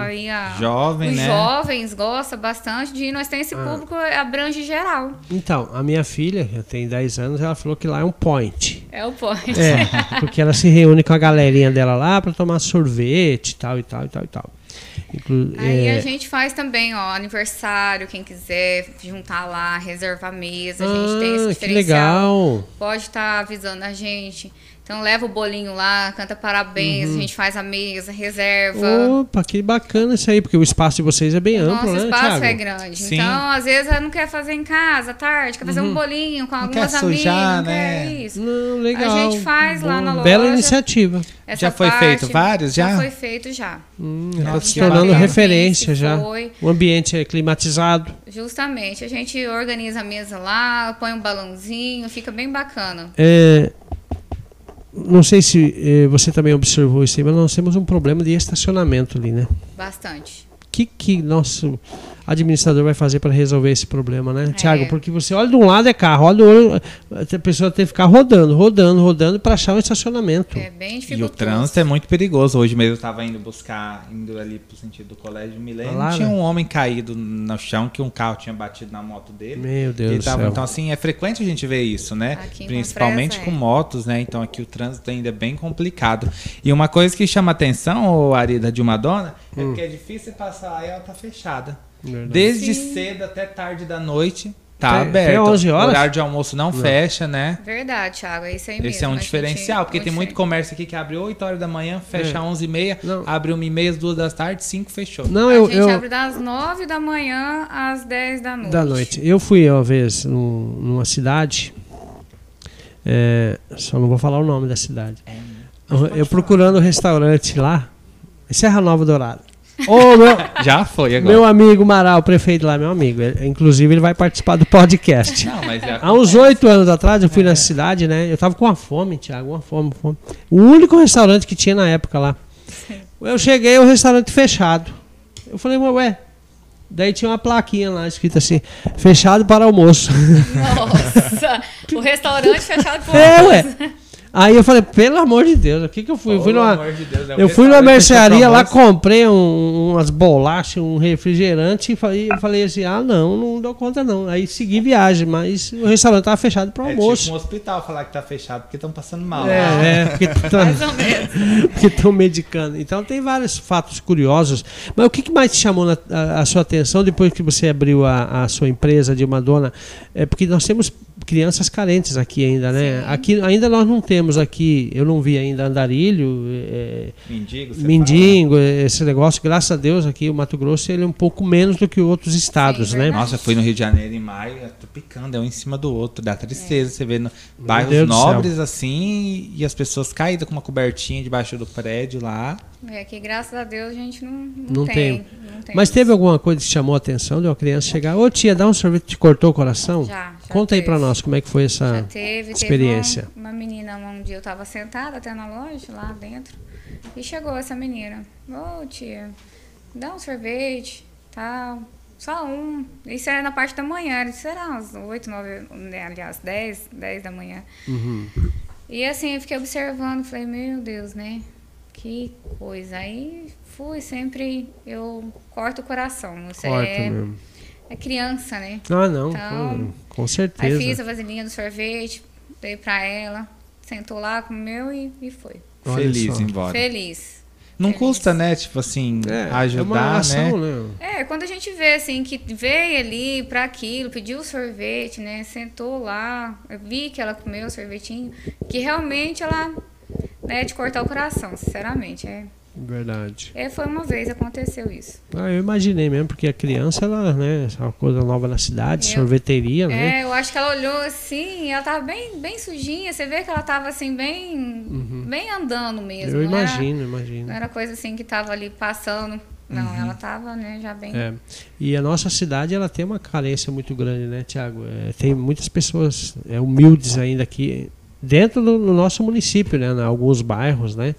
aí a, Jovem, os né? jovens gostam bastante de ir. Nós temos esse Ah. público, abrange geral. Então, a minha filha, que tem 10 anos, ela falou que lá é um point. É o point. É, (laughs) porque ela se reúne com a galerinha dela lá para tomar sorvete e tal e tal e tal e tal. Inclu Aí é, a gente faz também, ó, aniversário, quem quiser juntar lá, reservar mesa, a gente tem esse ah, que diferencial. legal. Pode estar avisando a gente. Então leva o bolinho lá, canta parabéns, Uhum. a gente faz a mesa, reserva. Opa, que bacana isso aí, porque o espaço de vocês é bem O amplo, nosso né, espaço Thiago? é grande. Sim. Então, às vezes, ela não quer fazer em casa à tarde, quer fazer um bolinho com algumas quer amigas. sujar, não quer né? isso. Não, legal. A gente faz lá na loja. Bela iniciativa. Essa Já foi parte feito vários, já? Já foi feito já. Hum, Nossa, tá se tornando bacana. referência já. foi. O ambiente é climatizado. Justamente. A gente organiza a mesa lá, põe um balãozinho, fica bem bacana. É, não sei se eh, você também observou isso aí, mas nós temos um problema de estacionamento ali, né? Bastante. O que, que nosso administrador vai fazer para resolver esse problema, né, É. Tiago? Porque você olha de um lado é carro, olha do outro, a pessoa tem que ficar rodando, rodando, rodando para achar um estacionamento. É bem E o trânsito é muito perigoso. Hoje mesmo eu tava indo buscar, indo ali pro sentido do colégio Milênio. Lá, tinha né? um homem caído no chão que um carro tinha batido na moto dele. Meu Deus Ele do tava- céu. então, assim, é frequente a gente ver isso, né? Aqui em Principalmente Confresa, com é. motos, né? Então aqui o trânsito ainda é bem complicado. E uma coisa que chama atenção, ô, Arida, de uma dona, é Hum. porque é difícil passar lá e ela tá fechada. Verdade. Desde Sim. cedo até tarde da noite, tá Até- aberto. até 11 horas? O horário de almoço não, fecha, né? Verdade, Thiago. É isso aí mesmo. Esse é um a gente- diferencial, porque tem muito comércio aqui que abre 8 horas da manhã, fecha É. 11 e meia, Não. abre 1 e meia, 2 da tarde, 5 fechou. Não, A eu, gente eu abre das 9 da manhã às 10 da noite. da noite. Eu fui uma vez num- numa cidade, é, só não vou falar o nome da cidade. É, Eu, eu procurando um restaurante lá, em Serra Nova Dourado. Ô, meu, Já foi agora. meu amigo Maral, o prefeito lá, meu amigo. ele- inclusive, ele vai participar do podcast. Não, mas é Há uns oito anos atrás, eu fui nessa cidade, né? Eu tava com uma fome, Thiago, uma fome, uma fome. O único restaurante que tinha na época lá. Eu cheguei, o restaurante fechado. Eu falei, "Mas, ué. Daí tinha uma plaquinha lá escrita assim: fechado para almoço. Nossa! (laughs) o restaurante fechado por é, ué. Aí eu falei, pelo amor de Deus, o que que eu fui? Eu fui Pelo numa, amor de Deus, é um eu fui numa mercearia lá, comprei um- umas bolachas, um refrigerante e falei, eu falei assim: ah, não, não dou conta não. Aí segui viagem, mas o restaurante tava fechado para É almoço. tipo um hospital falar que tá fechado porque estão passando mal. É, é, porque (laughs) tão- Mais ou menos. (laughs) porque estão medicando. Então tem vários fatos curiosos. Mas o que, que mais te chamou na- a, a sua atenção depois que você abriu a, a sua empresa de uma dona? É porque nós temos crianças carentes aqui ainda, né? Sim. Aqui ainda nós não temos aqui, eu não vi ainda andarilho, é, Mendigo, mendigo, esse negócio. Graças a Deus aqui o Mato Grosso ele é um pouco menos do que outros estados, Sim, né? Nossa, fui no Rio de Janeiro em maio, tô picando, é um em cima do outro, dá tristeza. Você vê no, bairros nobres assim e as pessoas caídas com uma cobertinha debaixo do prédio lá. É que graças a Deus a gente não, não, Não tem. tem. não tem Mas isso. teve alguma coisa que chamou a atenção de uma criança chegar? Ô tia, dá um sorvete, te cortou o coração? Já, já Conta aí teve. pra nós como é que foi essa. Já teve, experiência. teve um- uma menina, um dia eu tava sentada até na loja, lá dentro, e chegou essa menina. Ô tia, dá um sorvete, tal, só um. Isso era na parte da manhã, era, será umas 8, 9, né, aliás, 10, 10 da manhã. Uhum. E assim, eu fiquei observando, falei, meu Deus, né? Que coisa. Aí fui sempre, eu corto o coração. Você Corta é, mesmo. é criança, né? Ah, não, Então, com, com Aí certeza. fiz a vasilhinha do sorvete, dei pra ela, sentou lá, comeu e, e foi. Olha feliz embora. Feliz. Não Feliz. custa, né? Tipo assim, É, é uma ajudar, ação, né? né? É, quando a gente vê assim que veio ali pra aquilo, pediu o sorvete, né? Sentou lá, eu vi que ela comeu o sorvetinho, que realmente ela né, de cortar o coração, sinceramente. É, Verdade. é, foi uma vez aconteceu isso. Ah, eu imaginei mesmo, porque a criança, ela, né, é uma coisa nova na cidade, Eu- sorveteria, né? É, eu acho que ela olhou assim, ela tava bem, bem sujinha. Você vê que ela tava assim, bem, bem andando mesmo. Uhum. Eu não era- imagino, imagino. Não era coisa assim que tava ali passando. Não, ela tava, né, já bem. É. E a nossa cidade ela tem uma carência muito grande, né, Tiago? tem muitas pessoas é, humildes ainda aqui dentro do, no nosso município, né? Em alguns bairros, né?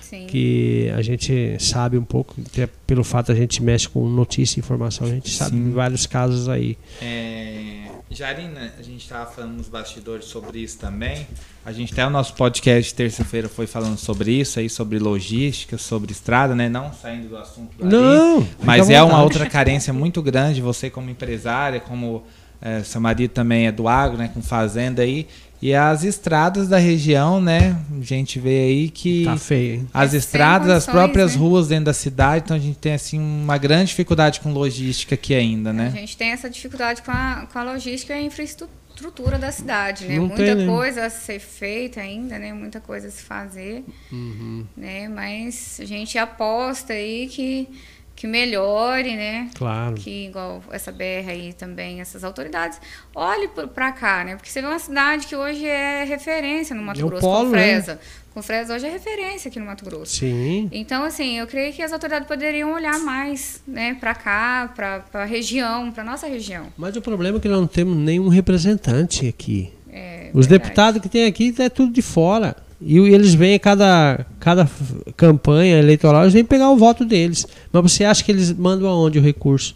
Sim. Que a gente sabe um pouco, até pelo fato a gente mexe com notícia e informação, a gente sabe Sim. de vários casos aí. É, Jarina, a gente estava falando nos bastidores sobre isso também. A gente até o nosso podcast de terça-feira foi falando sobre isso aí, sobre logística, sobre estrada, né? Não saindo do assunto dali, Não, mas é uma outra carência muito grande, você como empresária, como é, seu marido também é do agro, né? Com fazenda aí. E as estradas da região, né? A gente vê aí que Tá feio, hein? as É estradas, as próprias né? ruas dentro da cidade, então a gente tem assim uma grande dificuldade com logística aqui ainda, A né? gente tem essa dificuldade com a, com a logística e a infraestrutura da cidade, né? Não Muita tem, né? coisa a ser feita ainda, né? Muita coisa a se fazer, Uhum. né? Mas a gente aposta aí que, que melhore, né? Claro. que igual essa BR aí também, essas autoridades, olhe para cá, né? Porque você vê uma cidade que hoje é referência no Mato É Grosso, polo, com né? Fresa. Com Fresa hoje é referência aqui no Mato Grosso. Sim. Então, assim, eu creio que as autoridades poderiam olhar mais, né, para cá, para a região, para nossa região. Mas o problema é que nós não temos nenhum representante aqui. É, Os verdade. deputados que tem aqui é tudo de fora. E eles vêm a cada, cada campanha eleitoral, eles vêm pegar o voto deles. Mas você acha que eles mandam aonde o recurso?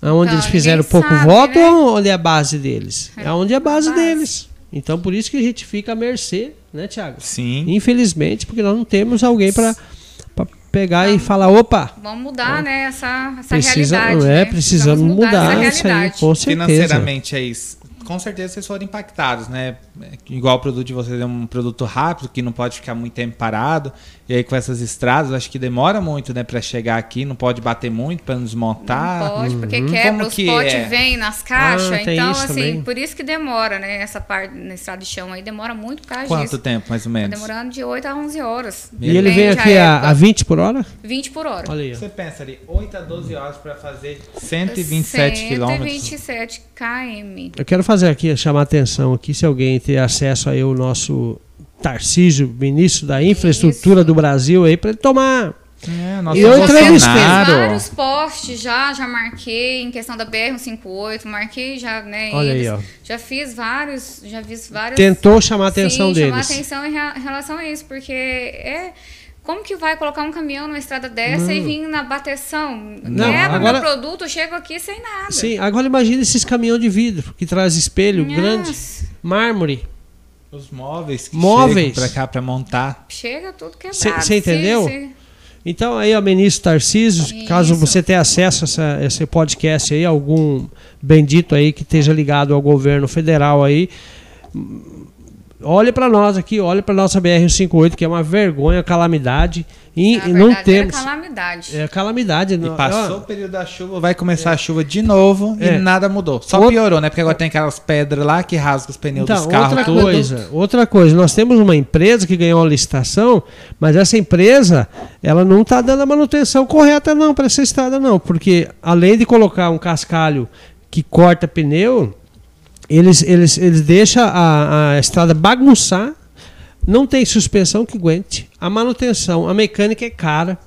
Aonde Então, eles fizeram pouco sabe, voto né? ou onde é a base deles? É, É, onde é a base, a base. deles. Então por isso que a gente fica à mercê, né, Tiago? Sim. Infelizmente, porque nós não temos alguém para pegar e falar, opa, Vamos mudar, né, essa, essa precisa, realidade. é, né? precisamos mudar isso aí, com certeza. Financeiramente é isso. Com certeza vocês foram impactados, né? Igual o produto de vocês é um produto rápido, que não pode ficar muito tempo parado. E aí com essas estradas, acho que demora muito, né, para chegar aqui, não pode bater muito para não desmontar. Não pode, porque Uhum. quebra, Como os que potes é? vêm nas caixas. Ah, tem então, assim, também. por isso que demora, né? Essa parte na estrada de chão aí demora muito por causa Quanto disso. tempo, mais ou Tá menos? demorando de 8 a 11 horas. E ele vem aqui a, a 20 por hora? 20 por hora. Olha aí. Você pensa ali, 8 a 12 horas para fazer 127 quilômetros. 127 km. Eu quero fazer aqui, chamar a atenção aqui, se alguém ter acesso aí ao nosso Tarcísio, ministro da Infraestrutura Isso. do Brasil, aí, para ele tomar. É, nosso E eu entrevistei. Bolsonaro. vários postes já, já marquei em questão da BR-158, marquei já, né? Olha aí, eles. ó. Já fiz vários, já fiz vários. Tentou chamar a atenção Sim, deles. chamar atenção em relação a isso, porque é. Como que vai colocar um caminhão numa estrada dessa e vir na bateção? Não, Quebra agora- meu produto, eu chego aqui sem nada. Sim, agora imagine esses caminhões de vidro que traz espelho Nossa, grande, mármore. Os móveis que Móveis. chegam para cá para montar. Chega tudo quebrado. Cê- cê entendeu? Sim, sim. Então aí, ó, ministro Tarcísio, caso Isso. você tenha acesso a essa, esse podcast aí, algum bendito aí que esteja ligado ao governo federal aí, olhe para nós aqui, olhe para nossa BR-158, que é uma vergonha, calamidade, e, Na não temos... calamidade. É calamidade. E não- passou ó, o período da chuva, vai começar a chuva de novo É. e nada mudou. Só Outra- piorou, né? Porque agora tem aquelas pedras lá que rasgam os pneus Então, dos carros. outra tudo. coisa, outra coisa, nós temos uma empresa que ganhou a licitação, mas essa empresa, ela não está dando a manutenção correta não para essa estrada não, porque além de colocar um cascalho que corta pneu, eles eles eles deixam a, a estrada bagunçar, não tem suspensão que aguente, a manutenção, a mecânica é cara.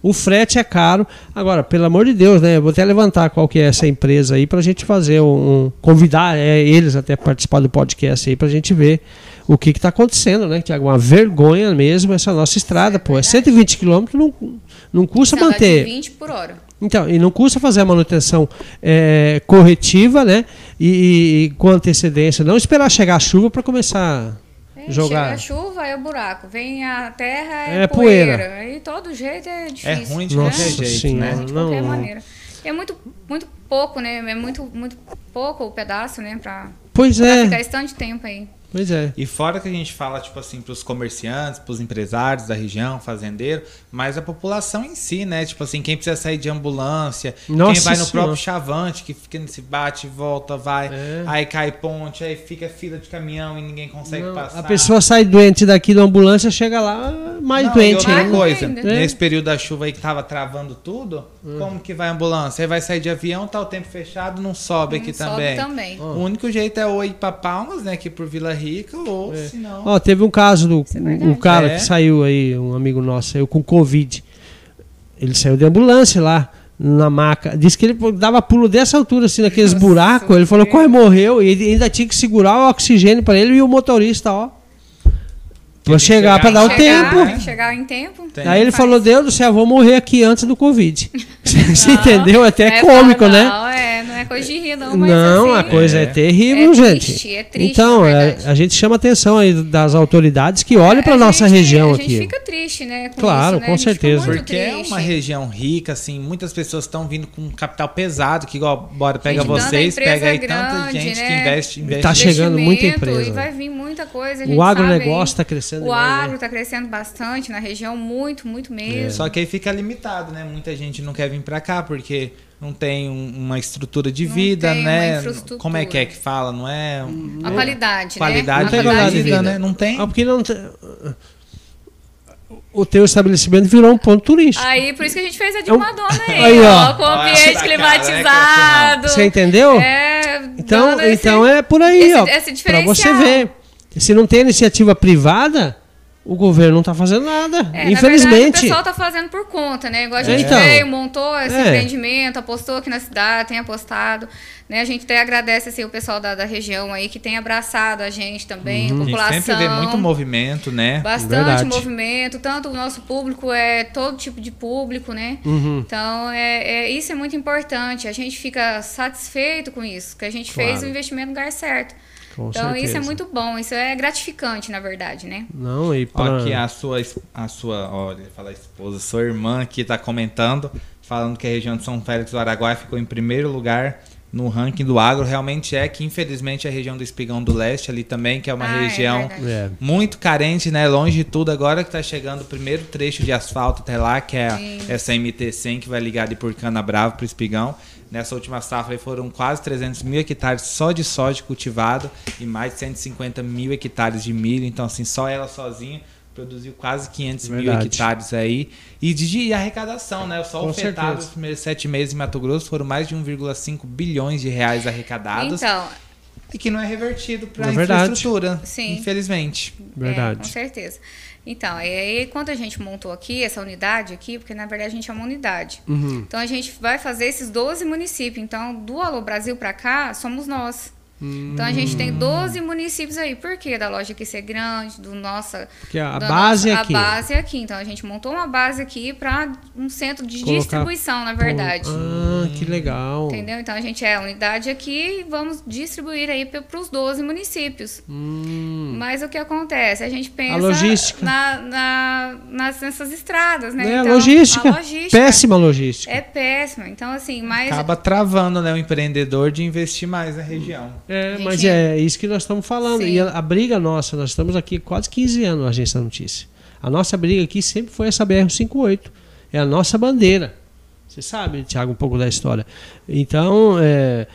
O frete é caro. Agora, pelo amor de Deus, né? Eu vou até levantar qual que é essa empresa aí pra gente fazer um. um- convidar é, eles até a participar do podcast aí pra gente ver o que que tá acontecendo, né, Tiago? Uma vergonha mesmo essa nossa estrada, pô. É 120 quilômetros, não, não custa manter. 20 por hora. Então, e não custa fazer a manutenção é, corretiva, né? E, e com antecedência. Não esperar chegar a chuva pra começar É, Jogar. Chega a chuva, é o buraco. Vem a terra, é, É poeira. poeira. Aí todo jeito é difícil. ruim de né? qualquer Nossa jeito, senhora, né? De não. qualquer maneira. É muito, muito pouco, né? É muito, muito pouco o pedaço, né? Pra, Pois pra é, ficar esse tanto de tempo aí. Pois é. E fora que a gente fala, tipo assim, pros comerciantes, pros empresários da região, fazendeiro, mas a população em si, né? Tipo assim, quem precisa sair de ambulância, Nossa quem vai no Senhora. próprio chavante, que fica nesse bate, volta, vai, É. aí cai ponte, aí fica fila de caminhão e ninguém consegue Não, passar. a pessoa sai doente daqui da ambulância, chega lá mais Não, e doente outra ainda. coisa, ainda. É. nesse período da chuva aí que tava travando tudo, como que vai a ambulância? Aí vai sair de avião, tá o tempo fechado, não sobe aqui Não sobe também. também. O único jeito é ou ir pra Palmas, né, aqui por Vila Rica, ou É. se não... Ó, teve um caso do Isso é o verdade. cara É. que saiu aí, um amigo nosso, saiu com Covid. Ele saiu de ambulância lá na maca. Disse que ele dava pulo dessa altura, assim, naqueles buracos. Ele falou quase morreu. E ele ainda tinha que segurar o oxigênio para ele e o motorista, ó. Pra que chegar chegar para dar o chegar, tempo. tem que chegar em tempo. Tem. Aí ele Faz. falou: Deus do céu, eu vou morrer aqui antes do Covid. (laughs) Você entendeu? Até é cômico, não, né? Não, é, não é coisa de rir, não. Mas não, assim, a coisa é, É. terrível, É gente. triste, é triste, então, é, a gente chama atenção aí das autoridades que olhem para a nossa gente- região a aqui. gente fica triste, né? com Claro, isso, né? com A gente certeza. Porque é triste. uma região rica, assim, muitas pessoas estão vindo com um capital pesado, que igual, bora, pega Gente, tanta vocês, pega aí tanta grande, gente que né? investe, investe. Tá chegando muita empresa. E vai vir muita coisa. a gente O agronegócio está crescendo O demais, né? agro está crescendo bastante na região, muito, muito mesmo. Só que aí fica limitado, né? Muita gente não quer vir pra cá porque não tem um- uma estrutura de Não vida, né? Como é que é que fala? Não é A qualidade, qualidade, né? tem A qualidade de vida, vida. né? Não tem. Ah, porque não tem- O teu estabelecimento virou um ponto turístico. Aí, por isso que a gente fez a de uma dona aí, (laughs) Aí, ó. ó, com ambiente cara, né, climatizado. Você entendeu? É, Então, dando esse- então é por aí, esse- ó. esse Pra você ver. Se não tem iniciativa privada, o governo não tá fazendo nada. É, na verdade, Infelizmente. o pessoal tá fazendo por conta, né? Igual a gente Então. veio, montou esse É. empreendimento, apostou aqui na cidade, tem apostado. Né? A gente até agradece assim, o pessoal da, da região aí que tem abraçado a gente também, a A gente população. sempre vê muito movimento, né? Bastante Verdade. movimento, tanto o nosso público é todo tipo de público, né? Uhum. Então, é, é- isso é muito importante. A gente fica satisfeito com isso, que a gente fez Claro. o investimento no lugar certo. Com então, isso é certeza. muito bom, isso é gratificante, na verdade, né? Não, e pra... aqui a sua, a sua, olha, fala esposa, sua irmã aqui tá comentando, falando que a região de São Félix do Araguaia ficou em primeiro lugar no ranking do agro. Realmente é que, infelizmente, a região do Espigão do Leste ali também, que é uma Ah, é região. É. muito carente, né? Longe de tudo. Agora que tá chegando o primeiro trecho de asfalto até lá, que é a- Sim. essa MT-100 que vai ligar de por Cana Brava pro Espigão. Nessa última safra aí foram quase 300 mil hectares só de soja cultivado e mais de 150 mil hectares de milho. Então, assim, só ela sozinha produziu quase 500 mil Verdade. hectares aí. E de, de arrecadação, né? Só Com o FETAB, certeza. os primeiros sete meses em Mato Grosso, foram mais de 1,5 bilhões de reais arrecadados. Então, E que não é revertido para É a infraestrutura, Sim. infelizmente. Verdade. É, com certeza. Então, e aí quando a gente montou aqui, essa unidade aqui, porque na verdade a gente é uma unidade. Uhum. Então a gente vai fazer esses 12 municípios. Então, do Alô Brasil para cá, somos nós. Então a gente tem 12 municípios aí. Por quê? Da loja aqui ser grande, do nossa. Porque a base é nossa- aqui. A base é aqui. Então a gente montou uma base aqui para um centro de Colocar- distribuição, na verdade. Ah, que legal. Entendeu? Então a gente é a unidade aqui e vamos distribuir aí para os 12 municípios. Hum. Mas o que acontece? A gente pensa logística. Na, na- nas, nessas estradas, né? É, a Então, logística. a logística Péssima logística. É péssima. Então, assim, mas. Acaba travando né, o empreendedor de investir mais na região. É, Gente, mas é isso que nós estamos falando. Sim. E a, a briga nossa, nós estamos aqui há quase 15 anos na Agência da Notícia. A nossa briga aqui sempre foi essa BR-58. É a nossa bandeira. Você sabe, Tiago, um pouco da história. Então, é,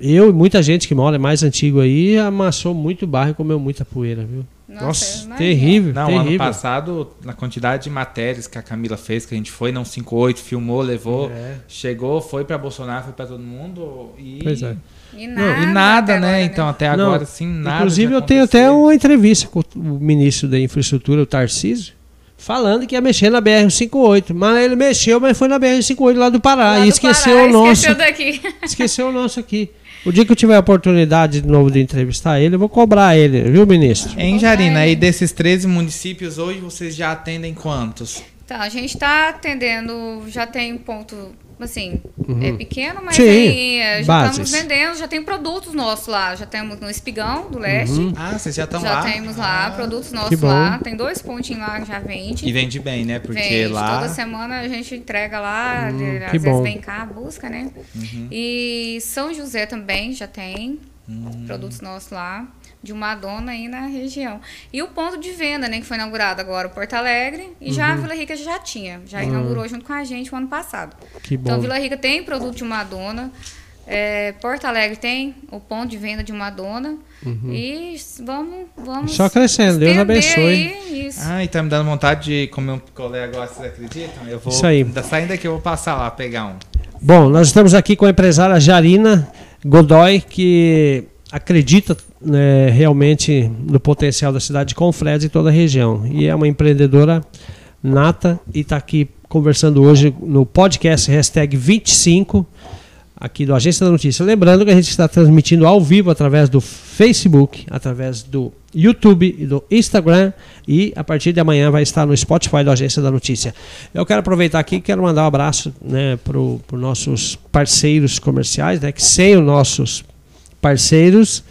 eu e muita gente que mora mais antigo aí amassou muito barro e comeu muita poeira, viu? Nossa, imagina. terrível, Não, terrível. ano passado, na quantidade de matérias que a Camila fez, que a gente foi, não 58, filmou, levou, É. chegou, foi pra Bolsonaro, foi pra todo mundo e. Pois é. E Não, nada, E nada, até né? agora, Então, até Não, agora, sim, nada. Inclusive, eu tenho até uma entrevista com o ministro da Infraestrutura, o Tarcísio, falando que ia mexer na BR-58. Mas ele mexeu, mas foi na BR-58 lá do Pará. Lá e do esqueceu Pará, o nosso. Esqueceu daqui. (laughs) Esqueceu o nosso aqui. O dia que eu tiver a oportunidade de novo de entrevistar ele, eu vou cobrar ele, viu, ministro? Hein, Jarina? Aí desses 13 municípios, hoje vocês já atendem quantos? Então, a gente está atendendo, já tem um ponto, assim, é pequeno, mas Sim, aí é, já bases. estamos vendendo, já tem produtos nossos lá. Já temos no Espigão, do Leste. Uhum. Ah, vocês já estão já lá? temos lá Ah, produtos nossos lá. Tem dois pontinhos lá que já vende. E vende bem, né? Porque Vende. lá. Toda semana a gente entrega lá, Hum, de- às vezes bom. vem cá, busca, né? Uhum. E São José também já tem Hum. produtos nossos lá, de uma dona aí na região. E o ponto de venda, né, que foi inaugurado agora, o Porto Alegre, e já Uhum. a Vila Rica já tinha, já inaugurou junto com a gente o ano passado. Que Então, bom. Vila Rica tem produto de uma dona, é, Porto Alegre tem o ponto de venda de uma dona, e s- vamos, vamos Uhum. Só crescendo, Deus abençoe. aí isso. Ah, e tá me dando vontade de comer um picolé agora, vocês acreditam? Eu vou. Isso aí. Da saindo daqui, eu vou passar lá, pegar um. Bom, nós estamos aqui com a empresária Jarina Godoy, que acredita né, realmente no potencial da cidade de Confresa e toda a região. E é uma empreendedora nata e está aqui conversando hoje no podcast hashtag 25 aqui do Agência da Notícia. Lembrando que a gente está transmitindo ao vivo através do Facebook, através do YouTube e do Instagram e a partir de amanhã vai estar no Spotify da Agência da Notícia. Eu quero aproveitar aqui quero mandar um abraço né, para os nossos parceiros comerciais, né, que sem os nossos parceiros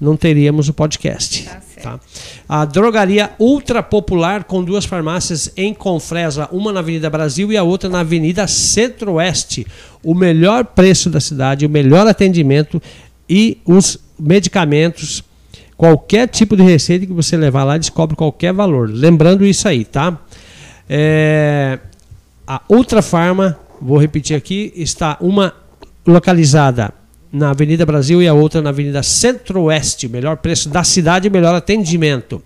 não teríamos o podcast. Tá tá? A drogaria ultra popular com duas farmácias em Confresa, uma na Avenida Brasil e a outra na Avenida Centro-Oeste. O melhor preço da cidade, o melhor atendimento e os medicamentos qualquer tipo de receita que você levar lá descobre qualquer valor. Lembrando isso aí, tá? É, a Ultra Farma, vou repetir aqui, está uma localizada na Avenida Brasil e a outra na Avenida Centro-Oeste. Melhor preço da cidade e melhor atendimento.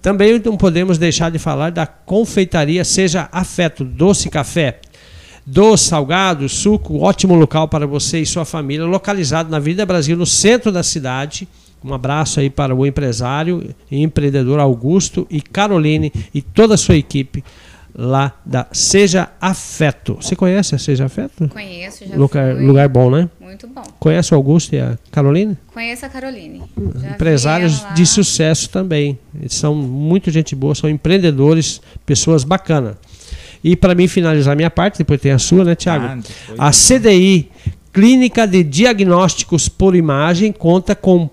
Também não podemos deixar de falar da confeitaria Seja Afeto, doce café, doce, salgado, suco, ótimo local para você e sua família, localizado na Avenida Brasil, no centro da cidade. Um abraço aí para o empresário e empreendedor Augusto e Caroline e toda a sua equipe lá da Seja Afeto. Você conhece a Seja Afeto? Conheço, já lugar, fui. lugar bom, né? Muito bom. Conhece o Augusto e a Caroline? Conheço a Caroline. Já Empresários de sucesso também. Eles são muito gente boa, são empreendedores, pessoas bacanas. E para mim finalizar minha parte, depois tem a sua, né, Tiago? Ah, a CDI, Clínica de Diagnósticos por Imagem, conta com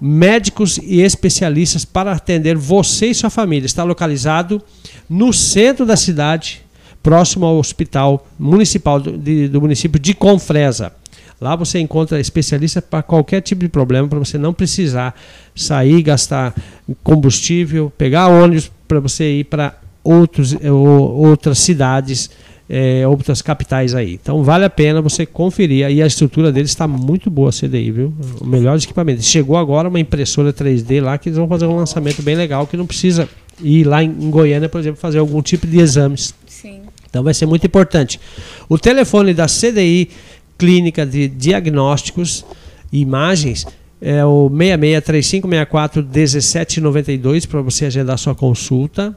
médicos e especialistas para atender você e sua família. Está localizado no centro da cidade, próximo ao Hospital Municipal do, de, do município de Confresa. Lá você encontra especialista para qualquer tipo de problema, para você não precisar sair, gastar combustível, pegar ônibus para você ir para outros, outras cidades é, outras capitais aí. Então vale a pena você conferir. E a estrutura deles está muito boa, a CDI, viu? O melhor equipamento. Chegou agora uma impressora 3D lá que eles vão fazer um lançamento bem legal que não precisa ir lá em Goiânia, por exemplo, fazer algum tipo de exames. Sim. Então vai ser muito importante. O telefone da CDI Clínica de Diagnósticos e Imagens é o 66 3564 1792 para você agendar sua consulta.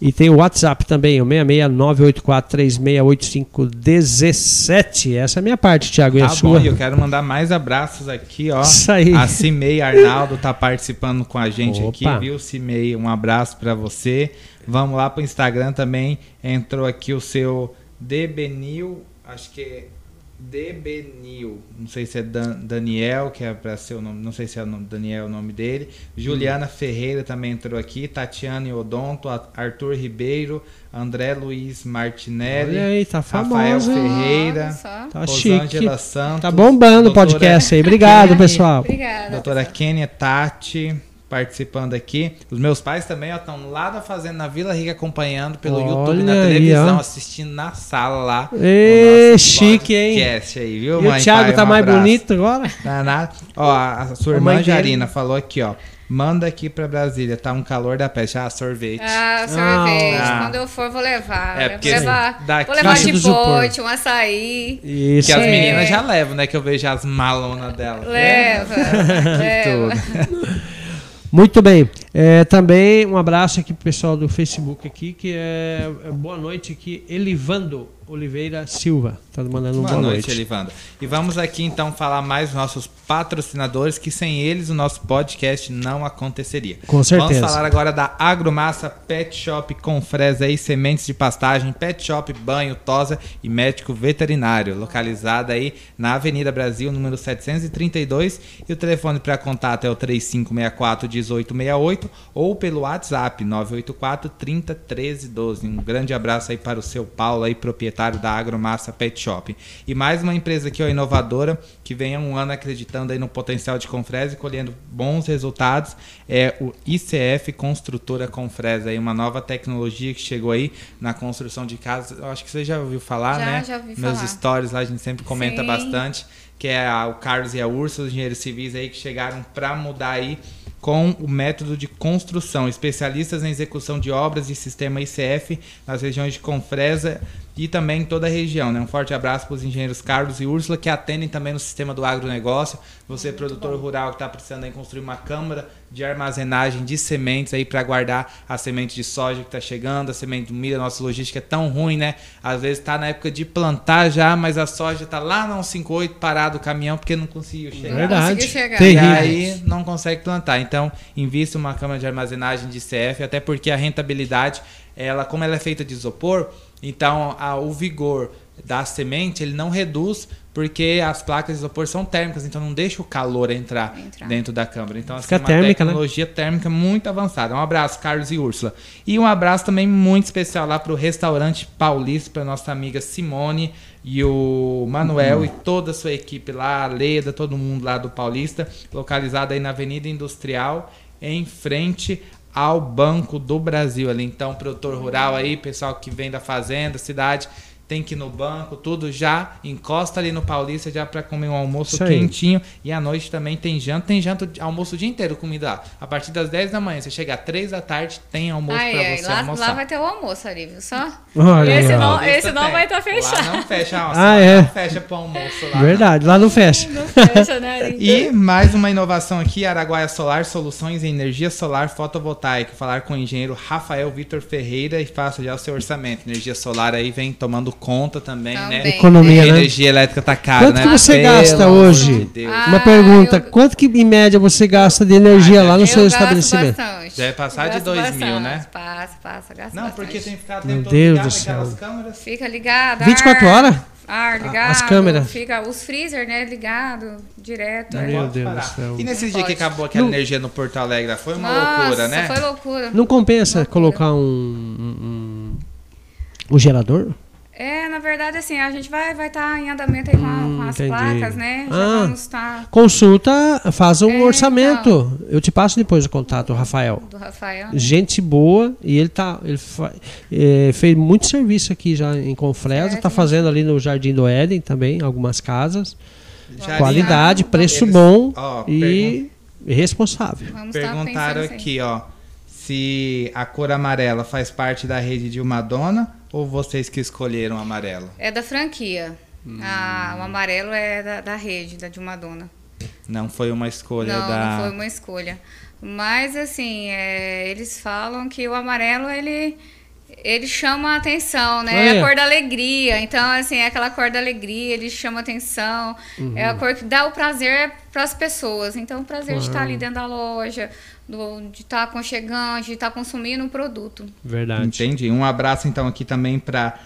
E tem o WhatsApp também, o 66984368517. Essa é a minha parte, Thiago. E tá a bom, eu quero mandar mais abraços aqui, ó. Isso aí. A Cimei Arnaldo tá participando com a gente Opa. aqui, viu, Cimei? Um abraço para você. Vamos lá pro Instagram também. Entrou aqui o seu Debenil, acho que é Debenil, não sei se é Dan, Daniel, que é para ser o nome, não sei se é o nome Daniel o nome dele. Juliana Ferreira também entrou aqui, Tatiana Odonto, Arthur Ribeiro, André Luiz Martinelli, aí, tá Rafael? Ferreira. Tá Rosângela chique. Santos, Tá bombando o podcast aí. Obrigado, pessoal. Obrigada. Doutora Kênia Tati participando aqui. Os meus pais também estão lá na fazenda na Vila Rica acompanhando pelo Olha YouTube na aí, televisão, ó. assistindo na sala lá. Nosso chique, hein? aí, viu, E mãe, o Thiago pai? tá Um mais abraço. bonito agora? Tá nada. Ó, a a sua irmã Jarina falou aqui, ó. Manda aqui pra Brasília, tá um calor da peste. Ah, sorvete. Ah, sorvete. Ah. Quando eu for, vou levar. É, vou porque levar, daqui- vou levar de pote, um açaí. Isso. que as É. meninas já levam, né? Que eu vejo as malonas dela. Leva, (laughs) leva. Tudo. (laughs) Muito bem. É, também um abraço aqui pro pessoal do Facebook aqui, que é, é boa noite aqui, Elivando Oliveira Silva. Tá mandando um Boa, boa, noite, noite. Elivanda. E vamos aqui então falar mais dos nossos patrocinadores, que sem eles o nosso podcast não aconteceria. Com certeza. Vamos falar agora da Agromassa Pet Shop com fresa e sementes de pastagem, Pet Shop Banho, Tosa e Médico Veterinário, localizada aí na Avenida Brasil, número 732. E o telefone para contato é o 3564 1868 ou pelo WhatsApp 984 30 13 12. Um grande abraço aí para o seu Paulo aí, proprietário da Agromassa Pet Shop. E mais uma empresa aqui, ó, inovadora, que vem há um ano acreditando aí no potencial de Confresa e colhendo bons resultados, é o ICF Construtora Confresa, aí uma nova tecnologia que chegou aí na construção de casas. Eu acho que você já ouviu falar, Já, né? já ouvi Meus falar. stories lá a gente sempre comenta Sim. bastante, que é a- o Carlos e a Úrsula, os engenheiros civis aí que chegaram para mudar aí com o método de construção, especialistas em execução de obras de sistema ICF nas regiões de Confresa e também em toda a região. Né? Um forte abraço para os engenheiros Carlos e Úrsula que atendem também no sistema do agronegócio. Você, Muito produtor bom. rural que está precisando aí construir uma câmara de armazenagem de sementes aí para guardar a semente de soja que está chegando, a semente do milho, a nossa logística é tão ruim, né? Às vezes está na época de plantar já, mas a soja está lá na 158 parado o caminhão porque não conseguiu chegar. Verdade. Chegar. E aí não consegue plantar. Então, invista uma câmara de armazenagem de CF, até porque a rentabilidade, ela como ela é feita de isopor, então a, o vigor da semente ele não reduz porque as placas de isopor são térmicas, então não deixa o calor entrar, entrar. dentro da câmara. Então, assim, Fica uma térmica, né? tecnologia né? térmica muito avançada. Um abraço, Carlos e Úrsula. E um abraço também muito especial lá para o restaurante Paulista, para nossa amiga Simone e o Manuel uhum. e toda a sua equipe lá, a Leda, todo mundo lá do Paulista, localizado aí na Avenida Industrial, em frente ao Banco do Brasil ali. Então, produtor rural aí, pessoal que vem da fazenda, cidade, tem que ir no banco, tudo já encosta ali no Paulista já para comer um almoço quentinho e à noite também tem janta, tem janta, almoço o dia inteiro comida lá. A partir das 10 da manhã, você chega às 3 da tarde, tem almoço para você lá, almoçar. Lá vai ter o almoço ali, viu só? Olha, esse não, esse não vai estar tá fechado. Lá não fecha, nossa, (laughs) ah, é. não fecha para almoço lá. Verdade, não. lá não fecha. Não fecha, né? (laughs) e mais uma inovação aqui, Araguaia Solar, soluções em energia solar fotovoltaica. Falar com o engenheiro Rafael Vitor Ferreira e faça já o seu orçamento. Energia solar aí vem tomando conta também também, né? Economia, né? energia elétrica tá cara, quanto né? que você Pelo gasta hoje? De Uma ah, pergunta, eu... quanto que em média você gasta de energia ah, lá no eu seu estabelecimento? Bastante. Deve passar de 2 mil, né? Passa, passa, gasta Não, bastante. porque tem que ficar Meu Deus do céu. câmeras. Fica ligado. 24 ar, horas? Ar ligado. As câmeras. Fica os freezer, né, ligado, direto. Meu é. Deus do céu. E nesse dia que acabou aquela não. energia no Porto Alegre, foi uma Nossa, loucura, né? foi loucura. Não compensa loucura. colocar um, um, um, um gerador? É, na verdade, assim, a gente vai estar vai tá em andamento aí com, hum, com as entendi. placas, né? Já ah, vamos tá... Consulta, faz um é, orçamento. Então, eu te passo depois o contato, o Rafael. Do Rafael. Né? Gente boa, e ele tá. Ele fa, é, fez muito serviço aqui já em Confresa, está fazendo ali no Jardim do Éden também, algumas casas. Jardim, Qualidade, preço eles, bom ó, e pergun responsável. Vamos tá Perguntaram aqui, ó, se a cor amarela faz parte da rede de uma dona ou vocês que escolheram o amarelo? É da franquia. Hum. o amarelo é da, da rede, da de uma dona. Não foi uma escolha não, da. Não, foi uma escolha. Mas assim, é, eles falam que o amarelo ele ele chama a atenção, né? É a cor da alegria. Então, assim, é aquela cor da alegria, ele chama a atenção. Uhum. É a cor que dá o prazer para as pessoas. Então, o prazer uhum. de estar ali dentro da loja, do, de estar tá aconchegante, de estar tá consumindo um produto. Verdade. Entendi. Um abraço então aqui também para